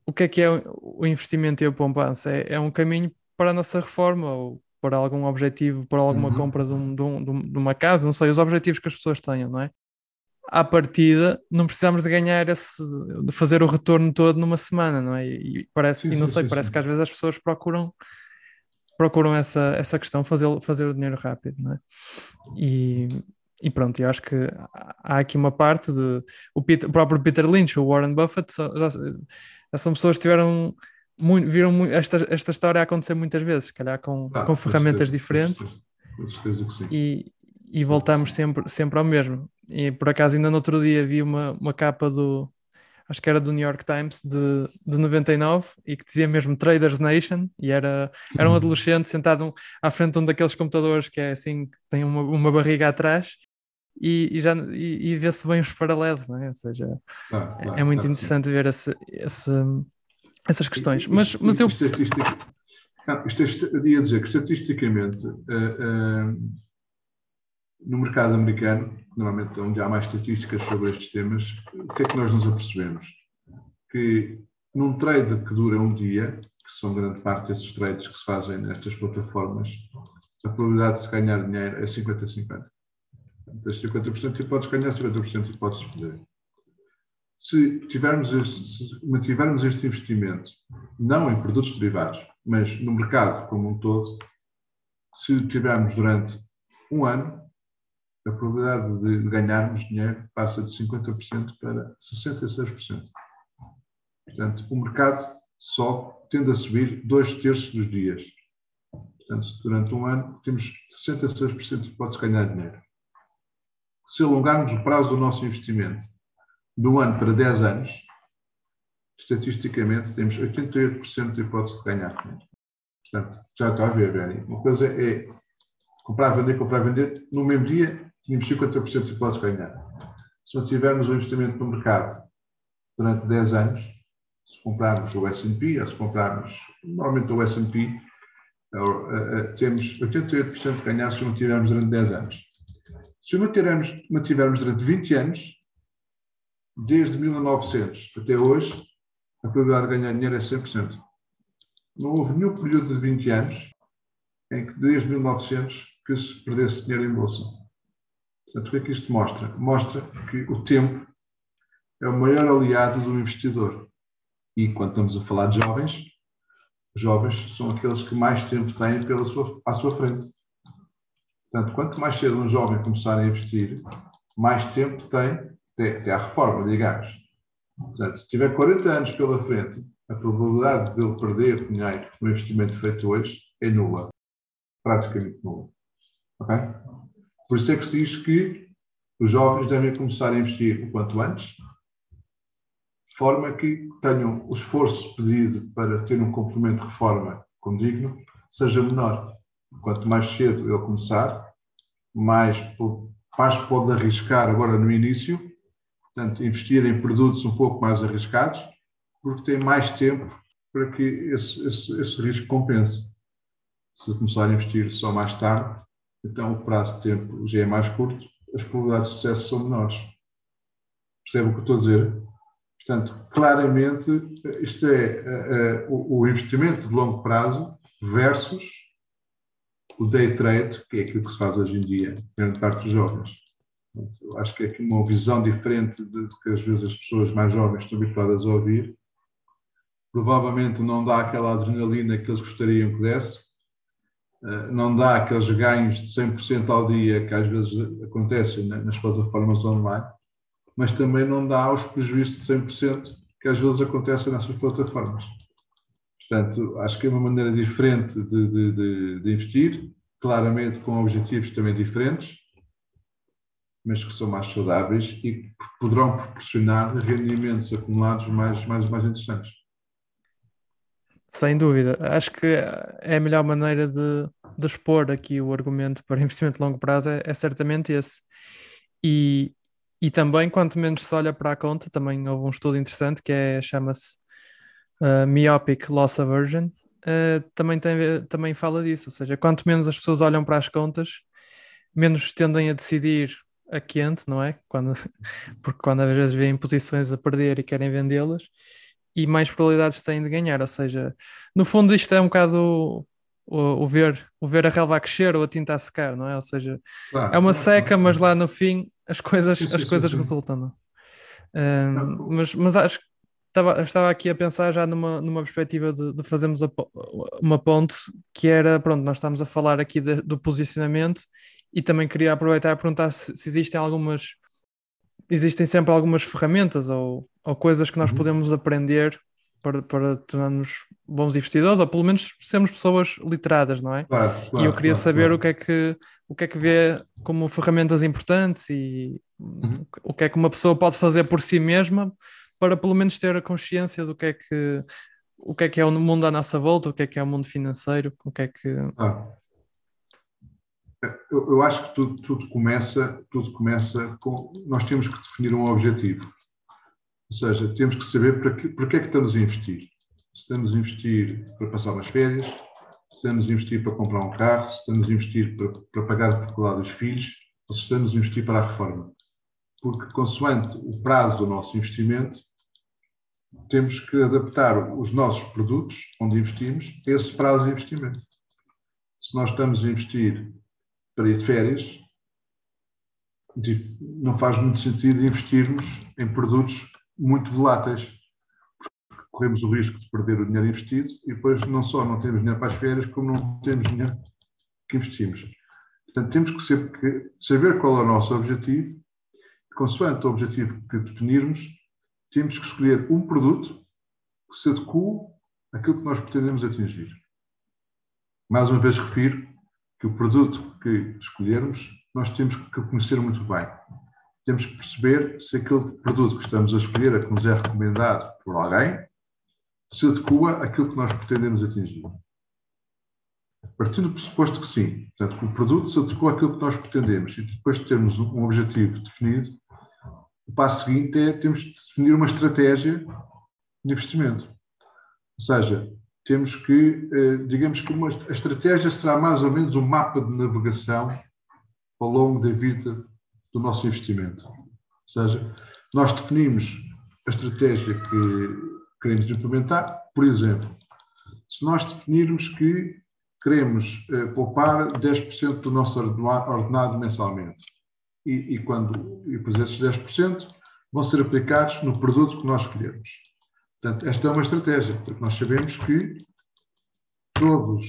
O que é que é o investimento e a poupança? É, é um caminho para a nossa reforma ou para algum objetivo, para alguma uhum. compra de, um, de, um, de, uma casa, não sei, os objetivos que as pessoas tenham, não é? À partida, não precisamos de ganhar esse, de fazer o retorno todo numa semana, não é? E, parece, sim, e não sei, sim, parece sim. que às vezes as pessoas procuram procuram essa, essa questão, fazer, fazer o dinheiro rápido, não é? E, e pronto, eu acho que há aqui uma parte de o, Peter, o próprio Peter Lynch, o Warren Buffett, já, já são pessoas que tiveram muito, viram muito, esta, esta história acontecer muitas vezes, se calhar com, ah, com ferramentas certeza, diferentes. Com certeza que sim. E, e voltamos sempre, sempre ao mesmo. E por acaso, ainda no outro dia vi uma, uma capa do, acho que era do New York Times de, de 99 e que dizia mesmo Traders Nation e era, era um uhum. adolescente sentado à frente de um daqueles computadores que é assim, que tem uma, uma barriga atrás e, e já e, e vê-se bem os paralelos, não é? Ou seja, ah, é, é, muito interessante ver esse, esse, essas questões. Mas, mas eu. Isto, eu ia dizer que estatisticamente uh, uh, no mercado americano, normalmente onde há mais estatísticas sobre estes temas, o que é que nós nos apercebemos? Que num trade que dura um dia, que são grande parte desses trades que se fazem nestas plataformas, a probabilidade de se ganhar dinheiro é 50-50. Das 50% e podes ganhar, 50% e podes perder. Se, tivermos este, se mantivermos este investimento, não em produtos derivados, mas no mercado como um todo, se tivermos durante um ano, a probabilidade de ganharmos dinheiro passa de 50% para 66%. Portanto, o mercado só tende a subir dois terços dos dias. Portanto, durante um ano temos 66% de hipótese de ganhar dinheiro. Se alongarmos o prazo do nosso investimento de um ano para 10 anos, estatisticamente temos 88% de hipótese de ganhar dinheiro. Portanto, já está a ver, Benny. Uma coisa é comprar, vender, comprar, vender no mesmo dia tínhamos 50% de hipótese de ganhar. Se não tivermos o investimento no mercado durante 10 anos, se comprarmos o S&P, ou se comprarmos normalmente o S&P, eh, eh, temos 88% de ganhar se o mantivermos durante 10 anos. Se o mantivermos, mantivermos durante 20 anos, desde 1900 até hoje, a probabilidade de ganhar dinheiro é 100%. Não houve nenhum período de 20 anos em que, desde 1900, que se perdesse dinheiro em bolsa. Portanto, o que é que isto mostra? Mostra que o tempo é o maior aliado do investidor. E quando estamos a falar de jovens, jovens são aqueles que mais tempo têm pela sua, à sua frente. Portanto, quanto mais cedo um jovem começar a investir, mais tempo tem até, até à reforma, digamos. Portanto, se tiver 40 anos pela frente, a probabilidade de ele perder dinheiro no investimento feito hoje é nula. Praticamente nula. Ok? Por isso é que se diz que os jovens devem começar a investir o quanto antes, de forma que tenham o esforço pedido para ter um complemento de reforma condigno seja menor. Quanto mais cedo ele começar, mais, mais pode arriscar agora no início, portanto, investir em produtos um pouco mais arriscados, porque tem mais tempo para que esse, esse, esse risco compense. Se começar a investir só mais tarde, então o prazo de tempo já é mais curto, as probabilidades de sucesso são menores. Percebe o que estou a dizer? Portanto, claramente, isto é uh, uh, o, investimento de longo prazo versus o day trade, que é aquilo que se faz hoje em dia, grande parte dos jovens. Portanto, acho que é aqui uma visão diferente de, de que às vezes as pessoas mais jovens estão habituadas a ouvir. Provavelmente não dá aquela adrenalina que eles gostariam que desse, não dá aqueles ganhos de 100% ao dia que às vezes acontecem nas plataformas online, mas também não dá os prejuízos de 100% que às vezes acontecem nessas plataformas. Portanto, acho que é uma maneira diferente de, de, de, de investir, claramente com objetivos também diferentes, mas que são mais saudáveis e que poderão proporcionar rendimentos acumulados mais, mais, mais interessantes. Sem dúvida. Acho que é a melhor maneira de, de expor aqui o argumento para [LAUGHS] investimento de longo prazo é, é certamente esse. E, e também, quanto menos se olha para a conta, também houve um estudo interessante que é, chama-se uh, Myopic Loss Aversion, uh, também, tem, também fala disso, ou seja, quanto menos as pessoas olham para as contas, menos tendem a decidir a quente, não é? Quando, [LAUGHS] porque quando às vezes vêem posições a perder e querem vendê-las, e mais probabilidades têm de ganhar. Ou seja, no fundo, isto é um bocado o, o, ver, o ver a relva a crescer ou a tinta a secar, não é? Ou seja, claro, é uma seca, claro. mas lá no fim as coisas, as coisas resultam. Não? Um, mas, mas acho que estava, estava aqui a pensar já numa, numa perspectiva de, de fazermos a, uma ponte que era, pronto, nós estamos a falar aqui de, do posicionamento E também queria aproveitar e perguntar se, se existem algumas, existem sempre algumas ferramentas ou, ou coisas que nós uhum. podemos aprender para, para tornarmos bons investidores, ou pelo menos sermos pessoas literadas, não é? Claro, claro, e eu queria claro, saber o, que é que, o que é que vê como ferramentas importantes e uhum. o que é que uma pessoa pode fazer por si mesma para pelo menos ter a consciência do que é que o que é que é o mundo à nossa volta, o que é que é o mundo financeiro, o que é que. Ah. Eu, eu, acho que tudo, tudo, começa, tudo começa com. Nós temos que definir um objetivo. Ou seja, temos que saber para que, para que é que estamos a investir. Se estamos a investir para passar umas férias, se estamos a investir para comprar um carro, se estamos a investir para, para pagar a faculdade dos filhos, ou se estamos a investir para a reforma. Porque, consoante o prazo do nosso investimento, temos que adaptar os nossos produtos, onde investimos, a esse prazo de investimento. Se nós estamos a investir para ir de férias, não faz muito sentido investirmos em produtos muito voláteis, corremos o risco de perder o dinheiro investido e depois não só não temos dinheiro para as férias, como não temos dinheiro que investimos. Portanto, temos que saber, saber qual é o nosso objetivo, consoante o objetivo que definirmos, temos que escolher um produto que se adeque àquilo que nós pretendemos atingir. Mais uma vez refiro que o produto que escolhermos, nós temos que conhecer muito bem. Temos que perceber se aquele produto que estamos a escolher, a que nos é recomendado por alguém, se adequa àquilo que nós pretendemos atingir. Partindo do pressuposto que sim, portanto, que o produto se adequa àquilo que nós pretendemos e depois de termos um objetivo definido, o passo seguinte é temos de definir uma estratégia de investimento. Ou seja, temos que, eh, digamos que uma, a estratégia será mais ou menos um mapa de navegação ao longo da vida do nosso investimento. Ou seja, nós definimos a estratégia que queremos implementar. Por exemplo, se nós definirmos que queremos eh, poupar 10% do nosso ordenado mensalmente, e, e, quando, e depois esses 10% vão ser aplicados no produto que nós escolhermos. Portanto, esta é uma estratégia, porque nós sabemos que todos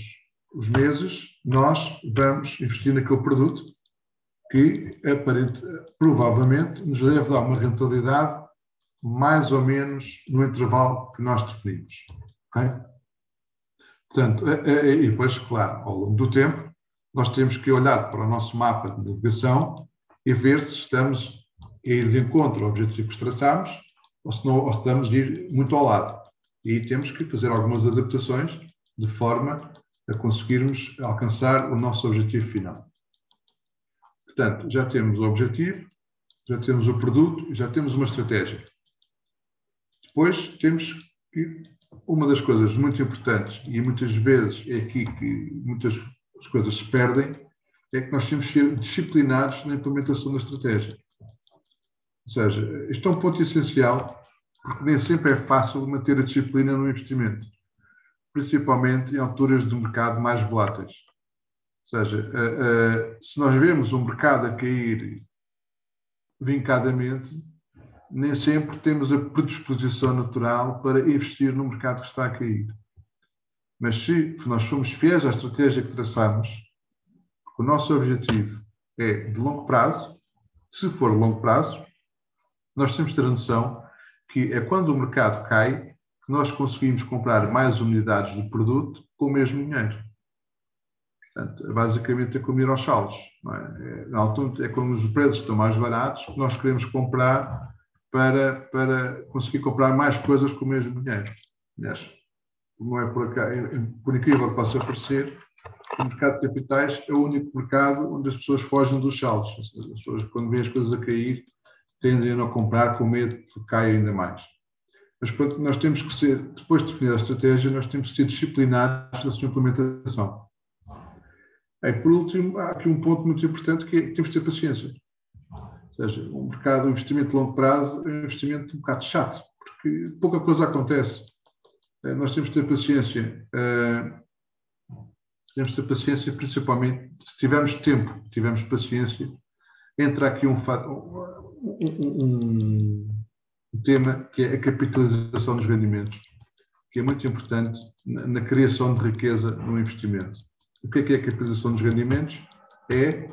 os meses nós vamos investir naquele produto que aparente, provavelmente nos deve dar uma rentabilidade mais ou menos no intervalo que nós definimos. Okay? Portanto, e depois, claro, ao longo do tempo, nós temos que olhar para o nosso mapa de navegação e ver se estamos a ir de encontro ao objetivo que traçamos ou se, não, ou se estamos a ir muito ao lado. E temos que fazer algumas adaptações de forma a conseguirmos alcançar o nosso objetivo final. Portanto, já temos o objetivo, já temos o produto, já temos uma estratégia. Depois temos que uma das coisas muito importantes e muitas vezes é aqui que muitas coisas se perdem é que nós temos que ser disciplinados na implementação da estratégia. Ou seja, isto é um ponto essencial, porque nem sempre é fácil manter a disciplina no investimento, principalmente em alturas do mercado mais voláteis. Ou seja, eh, eh, se nós vemos um mercado a cair vincadamente, nem sempre temos a predisposição natural para investir no mercado que está a cair. Mas se nós somos fiéis à estratégia que traçamos, o nosso objetivo é de longo prazo. Se for longo prazo, nós temos de ter a noção que é quando o mercado cai que nós conseguimos comprar mais unidades do produto com o mesmo dinheiro. Portanto, basicamente é como ir aos saldos. É? É, é quando os preços estão mais baratos que nós queremos comprar para, para conseguir comprar mais coisas com o mesmo dinheiro. Aliás, não é por, cá, por incrível que possa parecer, o mercado de capitais é o único mercado onde as pessoas fogem dos saldos. As pessoas, quando veem as coisas a cair, tendem a não comprar com medo que caia ainda mais. Mas pronto, nós temos que ser, depois de definir a estratégia, nós temos que ser disciplinados na sua implementação. E por último, há aqui um ponto muito importante que é que temos que ter paciência. Ou seja, um mercado, o investimento de longo prazo é um investimento um bocado chato, porque pouca coisa acontece. Eh, nós temos que ter paciência. Eh, temos de ter paciência, principalmente se tivermos tempo, tivermos paciência, entra aqui um, um, um, tema que é a capitalização dos rendimentos, que é muito importante na, na criação de riqueza no investimento. O que é, que é a capitalização dos rendimentos? É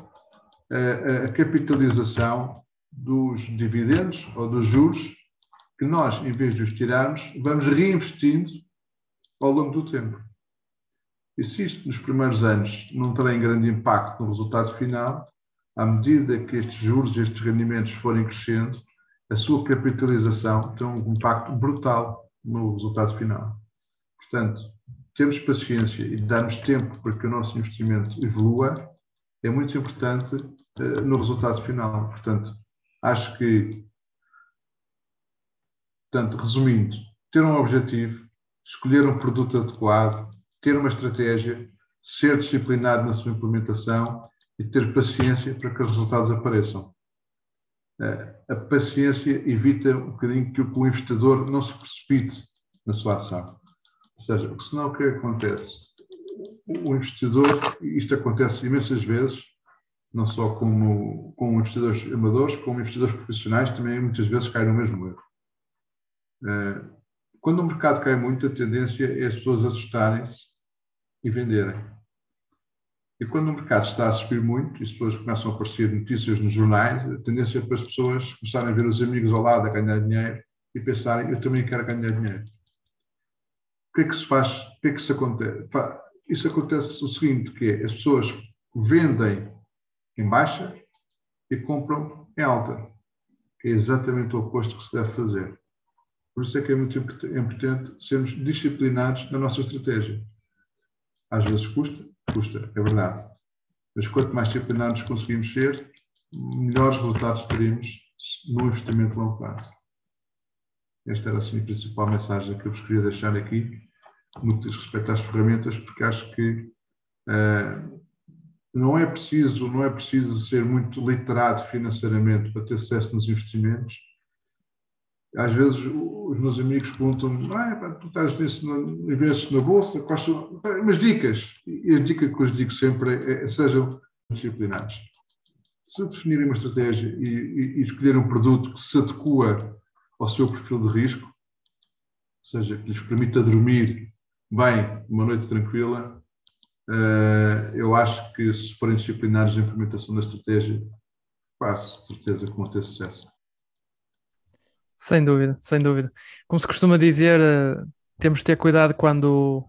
a, a capitalização dos dividendos ou dos juros que nós, em vez de os tirarmos, vamos reinvestindo ao longo do tempo. E se isto nos primeiros anos não terem grande impacto no resultado final, à medida que estes juros e estes rendimentos forem crescendo, a sua capitalização tem um impacto brutal no resultado final. Portanto, termos paciência e darmos tempo para que o nosso investimento evolua é muito importante uh, no resultado final. Portanto, acho que, portanto, resumindo, ter um objetivo, escolher um produto adequado, ter uma estratégia, ser disciplinado na sua implementação e ter paciência para que os resultados apareçam. Uh, a paciência evita um bocadinho que o investidor não se precipite na sua ação. Ou seja, porque senão o que acontece? O investidor, isto acontece imensas vezes, não só como, com investidores amadores, como investidores profissionais, também muitas vezes caem no mesmo erro. Eh, quando o mercado cai muito, a tendência é as pessoas assustarem-se e venderem. E quando o mercado está a subir muito, e as pessoas começam a aparecer notícias nos jornais, a tendência é para as pessoas começarem a ver os amigos ao lado a ganhar dinheiro e pensarem, eu também quero ganhar dinheiro que é que se faz? O que é que isso acontece? Isso acontece o seguinte, que é, as pessoas vendem em baixa e compram em alta. É exatamente o oposto que se deve fazer. Por isso é que é muito importante sermos disciplinados na nossa estratégia. Às vezes custa, custa, é verdade. Mas quanto mais disciplinados conseguimos ser, melhores resultados teremos no investimento a longo prazo. Esta era assim, a principal mensagem que eu vos queria deixar aqui no que diz respeito às ferramentas, porque acho que uh, não é preciso não é preciso ser muito literado financeiramente para ter sucesso nos investimentos. Às vezes os meus amigos perguntam-me, ah, tu estás nisso, investes na bolsa, quais umas dicas? E a dica que eu digo sempre é, é sejam disciplinados. Se definirem uma estratégia e, e, e escolherem um produto que se adequa ao seu perfil de risco, ou seja, que lhes permita dormir bem, uma noite tranquila. Uh, eu acho que se forem disciplinados na implementação da estratégia, faço certeza que vão ter sucesso. Sem dúvida, sem dúvida. Como se costuma dizer, uh, temos de ter cuidado quando,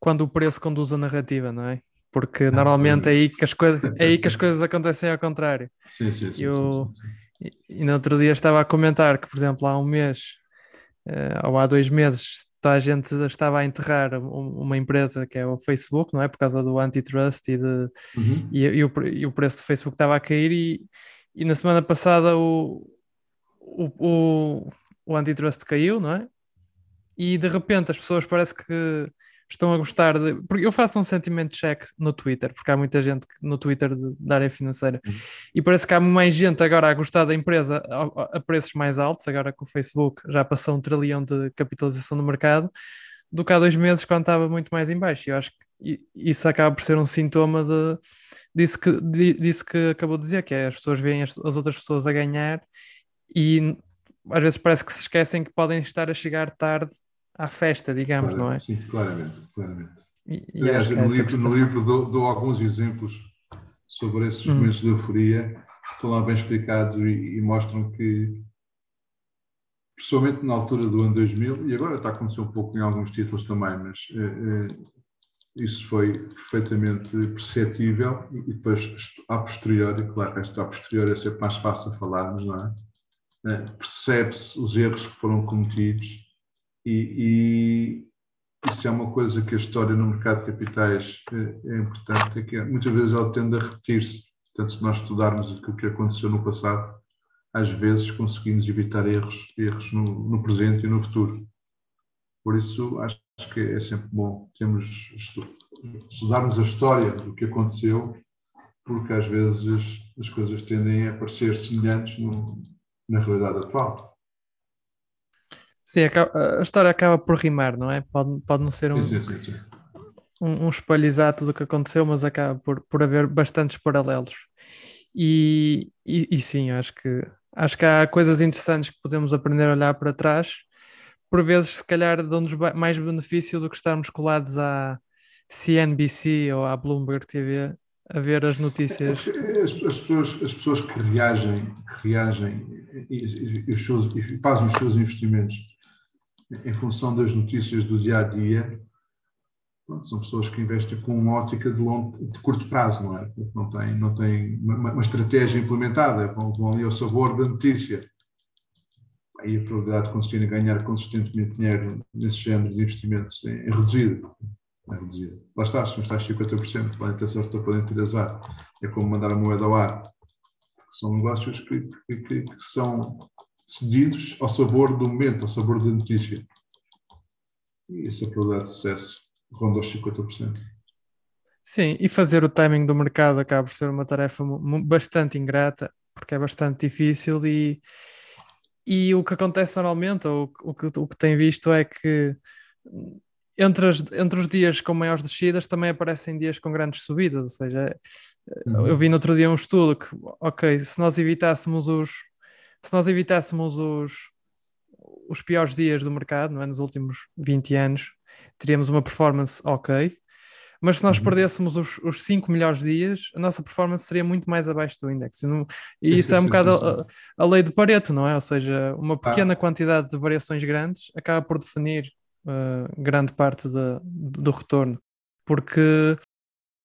quando o preço conduz a narrativa, não é? Porque normalmente é aí, que as coisas, é aí que as coisas acontecem ao contrário. Sim, sim, sim. Eu. E, no outro dia estava a comentar que, por exemplo, há um mês uh, ou há dois meses toda a gente estava a enterrar uma empresa que é o Facebook, não é? Por causa do antitrust e, de, uhum. e, e, o, e, o, preço do Facebook estava a cair e, e na semana passada o, o, o, o antitrust caiu, não é? E de repente as pessoas parece que estão a gostar de. Porque eu faço um sentimento check no Twitter, porque há muita gente no Twitter de, da área financeira uhum. e parece que há mais gente agora a gostar da empresa a, a, preços mais altos, agora que o Facebook já passou um trilhão de capitalização no mercado, do que há dois meses quando estava muito mais em baixo. Eu acho que isso acaba por ser um sintoma de, disso, que, disso que acabou de dizer, que é as pessoas veem as, as outras pessoas a ganhar e às vezes parece que se esquecem que podem estar a chegar tarde à festa, digamos, claro, não é? Sim, claramente, claramente. E, e Aliás, no, livro, no livro dou, dou, alguns exemplos sobre esses hum. momentos de euforia, estão lá bem explicados e, e, mostram que, principalmente na altura do ano 2000, e agora está a acontecer um pouco em alguns títulos também, mas eh, eh, isso foi perfeitamente perceptível e, e depois, a posteriori, claro a posteriori é sempre mais fácil falarmos, não é? Eh, percebe-se os erros que foram cometidos e, e, isso é uma coisa que a história no mercado de capitais é, é importante, é que muitas vezes ela tende a repetir-se. Portanto, se nós estudarmos o que aconteceu no passado, às vezes conseguimos evitar erros, erros no, no presente e no futuro. Por isso, acho que é sempre bom termos, estudarmos a história do que aconteceu, porque às vezes as coisas tendem a parecer semelhantes no, na realidade atual. Sim, a história acaba por rimar, não é? Pode, pode não ser um, sim, sim, sim, um, um, espelho exato do que aconteceu, mas acaba por, por haver bastantes paralelos. E, e, e, sim, acho que, acho que há coisas interessantes que podemos aprender a olhar para trás. Por vezes, se calhar, dão-nos mais benefício do que estarmos colados à CNBC ou à Bloomberg TV a ver as notícias? As, as, pessoas, as pessoas que reagem, que reagem e, e, os seus, e fazem os seus investimentos em função das notícias do dia a dia, são pessoas que investem com uma ótica de, longo, de curto prazo, não é? Não têm não tem uma, uma, estratégia implementada, vão, vão ali ao sabor da notícia. Aí a probabilidade de conseguirem ganhar consistentemente dinheiro nesse género de investimentos é, é reduzida. É reduzida. Lá está, se não estás 50%, podem ter sorte podem ter azar. É como mandar a moeda ao ar. São negócios que, que, que, que são cedidos ao sabor do momento, ao sabor da notícia. E essa probabilidade de sucesso ronda os 50%. Sim, e fazer o timing do mercado acaba por ser uma tarefa bastante ingrata, porque é bastante difícil e, e o que acontece normalmente, ou o que, o que tem visto é que entre, as, entre os dias com maiores descidas também aparecem dias com grandes subidas, ou seja, uhum. eu vi no outro dia um estudo que, ok, se nós evitássemos os se nós evitássemos os, os piores dias do mercado, não é, nos últimos 20 anos, teríamos uma performance ok, mas se nós uhum. perdêssemos os, os cinco melhores dias, a nossa performance seria muito mais abaixo do índice. E [LAUGHS] isso é um bocado a, a, lei de Pareto, não é? Ou seja, uma pequena ah. quantidade de variações grandes acaba por definir uh, grande parte de, do retorno, porque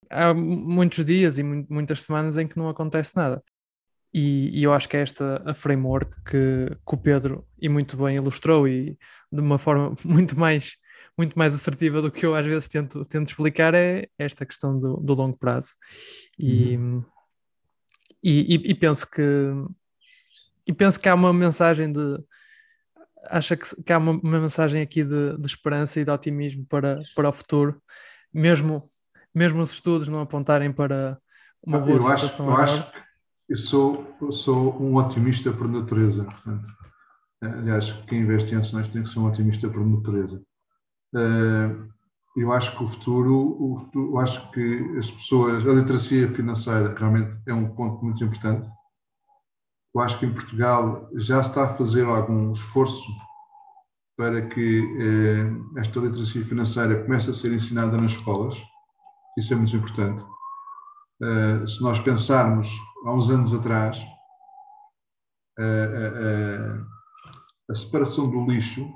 há muitos dias e muitas semanas em que não acontece nada. E, e, eu acho que é esta a framework que, que o Pedro e muito bem ilustrou e de uma forma [LAUGHS] muito mais muito mais assertiva do que eu às vezes tento, tento explicar é esta questão do, do longo prazo. E, uhum. e, e, e, penso que e penso que há uma mensagem de acha que, que há uma, uma, mensagem aqui de, de, esperança e de otimismo para, para o futuro, mesmo, mesmo os estudos não apontarem para uma boa eu situação acho, eu Acho eu sou, eu sou um otimista por natureza, portanto. Aliás, quem investe em ações tem que ser um otimista por natureza. Eh, eu acho que o futuro, eu acho que as pessoas, a literacia financeira realmente é um ponto muito importante. Eu acho que em Portugal já se está a fazer algum esforço para que eh, esta literacia financeira comece a ser ensinada nas escolas. Isso é muito importante. Uh, se nós pensarmos há uns anos atrás, uh, uh, a separação do lixo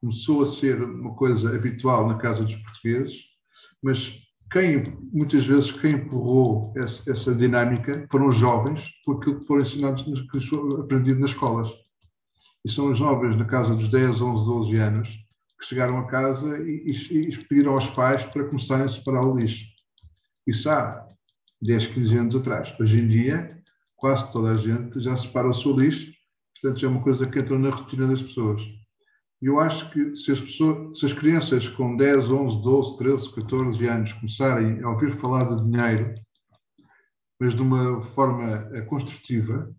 começou a ser uma coisa habitual na casa dos portugueses, mas quem, muitas vezes, quem empurrou essa, essa dinâmica foram os jovens, porque foram ensinados, aprendido nas escolas. E são os jovens, na casa dos 10, 11, 12 anos, que chegaram a casa e, e, e pediram aos pais para começarem a separar o lixo. Isso há 10, 15 anos atrás. Hoje em dia, quase toda a gente já separa o seu lixo, portanto, já é uma coisa que entra na rotina das pessoas. Eu acho que se as, pessoas, se as crianças com 10, 11, 12, 13, 14 anos começarem a ouvir falar de dinheiro, mas de uma forma eh, construtiva,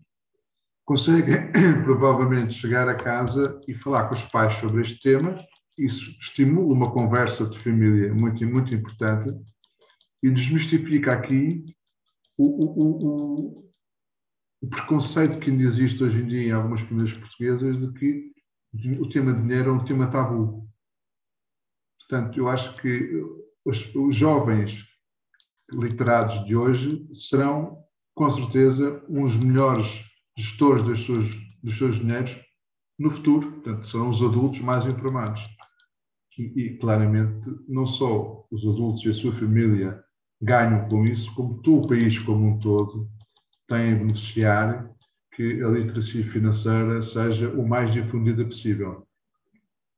conseguem [COUGHS] provavelmente chegar a casa e falar com os pais sobre este tema. Isso estimula uma conversa de família muito, muito importante e desmistifica aqui o, o, o, o preconceito que ainda existe hoje em dia em algumas famílias portuguesas de que o tema dinheiro é um tema tabu. Portanto, eu acho que os, os jovens literados de hoje serão, com certeza, uns melhores gestores dos seus, dos seus dinheiros no futuro. Portanto, serão os adultos mais informados. E, e, claramente, não só os adultos e a sua família ganham com isso, como todo o país como um todo tem a beneficiar que a literacia financeira seja o mais difundida possível.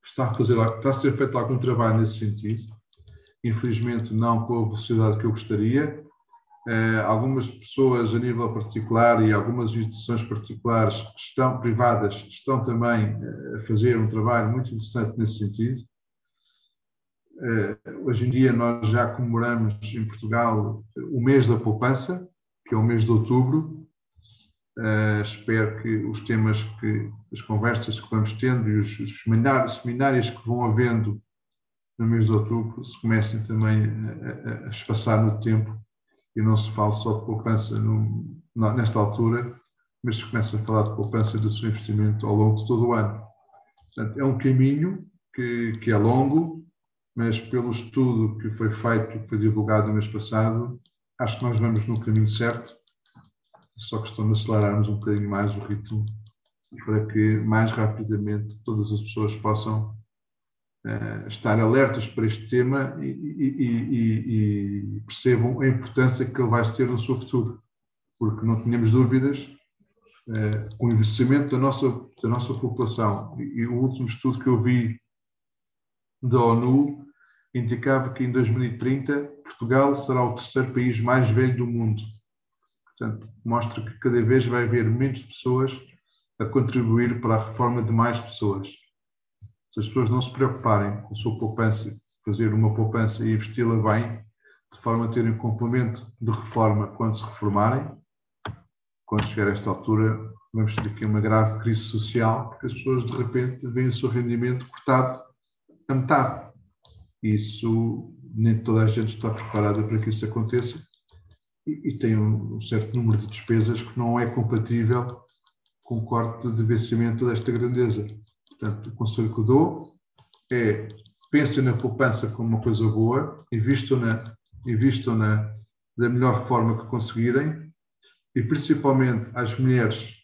Está a, fazer, está a ser feito algum trabalho nesse sentido, infelizmente não com a velocidade que eu gostaria. Uh, algumas pessoas a nível particular e algumas instituições particulares estão privadas estão também uh, a fazer um trabalho muito interessante nesse sentido. Uh, hoje em dia nós já comemoramos em Portugal o mês da poupança, que é o mês de outubro, Uh, espero que os temas que, as conversas que vamos tendo e os, os seminários que vão havendo no mês de outubro se comecem também a, a, a espaçar no tempo e não se fale só de poupança no, nesta altura, mas se começa a falar de poupança do seu investimento ao longo de todo o ano. Portanto, é um caminho que, que é longo, mas pelo estudo que foi feito, que foi divulgado no mês passado, acho que nós vamos no caminho certo, só questão de acelerarmos um bocadinho mais o ritmo para que mais rapidamente todas as pessoas possam uh, estar alertas para este tema e, e, e, e, percebam a importância que ele vai ter no seu futuro. Porque não tínhamos dúvidas, uh, o envelhecimento da nossa, da nossa população, e, o último estudo que eu vi da ONU indicava que em 2030 Portugal será o terceiro país mais velho do mundo. Portanto, mostra que cada vez vai haver menos pessoas a contribuir para a reforma de mais pessoas. Se as pessoas não se preocuparem com a sua poupança, fazer uma poupança e investi-la bem, de forma a terem um complemento de reforma quando se reformarem, quando chegar a esta altura, vamos ter aqui uma grave crise social, porque as pessoas de repente veem o seu rendimento cortado a metade. Isso, nem toda a gente está preparada para que isso aconteça e, tem um certo número de despesas que não é compatível com o corte de vencimento desta grandeza. Portanto, o conselho que dou é pensem na poupança como uma coisa boa, invistam-na invistam -na da melhor forma que conseguirem e principalmente às mulheres,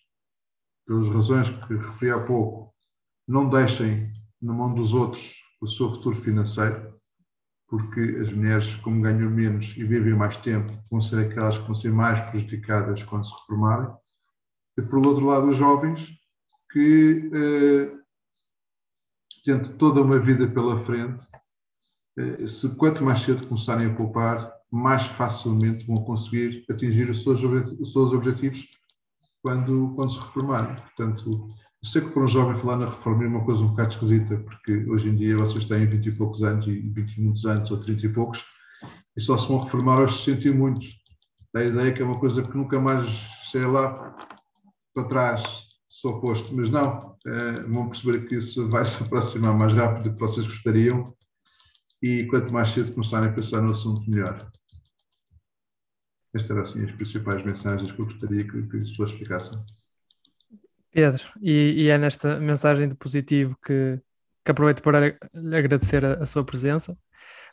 pelas razões que referi há pouco, não deixem na mão dos outros o seu futuro financeiro, porque as mulheres, como ganham menos e vivem mais tempo, vão ser aquelas que vão ser mais prejudicadas quando se reformarem e, por outro lado, os jovens que, eh, tendo toda uma vida pela frente, eh, se quanto mais cedo começarem a poupar, mais facilmente vão conseguir atingir os seus, os seus objetivos quando, quando se reformarem. Portanto, sei que para um jovem falar na reforma é uma coisa um bocado esquisita, porque hoje em dia vocês têm 20 e poucos anos, e 20 e muitos anos, ou 30 e poucos, e só se vão reformar aos 60 e muitos. A ideia que é uma coisa que nunca mais, sei lá, para trás sou posto, mas não, é, vão perceber que isso vai se aproximar mais rápido do que vocês gostariam e quanto mais cedo começarem a pensar no assunto, melhor. Estas eram assim as principais mensagens que eu gostaria que, que as pessoas explicassem. Pedro, e, e, é nesta mensagem de positivo que, que aproveito para lhe agradecer a, a sua presença.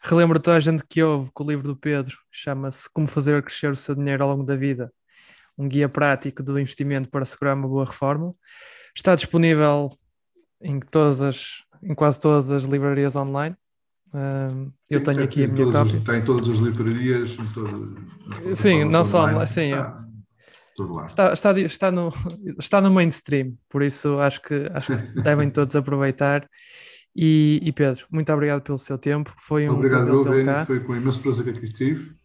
Relembro toda a gente que ouve que o livro do Pedro chama-se Como Fazer Crescer o Seu Dinheiro ao Longo da Vida um guia prático do investimento para assegurar uma boa reforma. Está disponível em, todas as, em quase todas as livrarias online. Uh, eu tenho aqui a minha cópia. Está em todas as livrarias. Em todas, sim, não só online. Sim, está, está, está, no, [LAUGHS] está no mainstream, por isso acho que, acho que [LAUGHS] devem todos aproveitar. E, e, Pedro, muito obrigado pelo seu tempo. Foi um obrigado, prazer tê cá. Foi com imenso prazer que aqui estive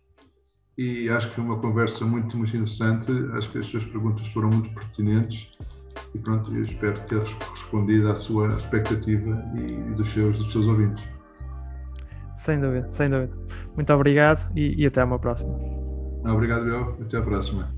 e acho que foi uma conversa muito, muito interessante. Acho que as suas perguntas foram muito pertinentes e pronto, eu espero ter respondido à sua expectativa e dos seus, dos seus ouvintes. Sem dúvida, sem dúvida. Muito obrigado e, e até uma próxima. Obrigado, eu. Até a próxima.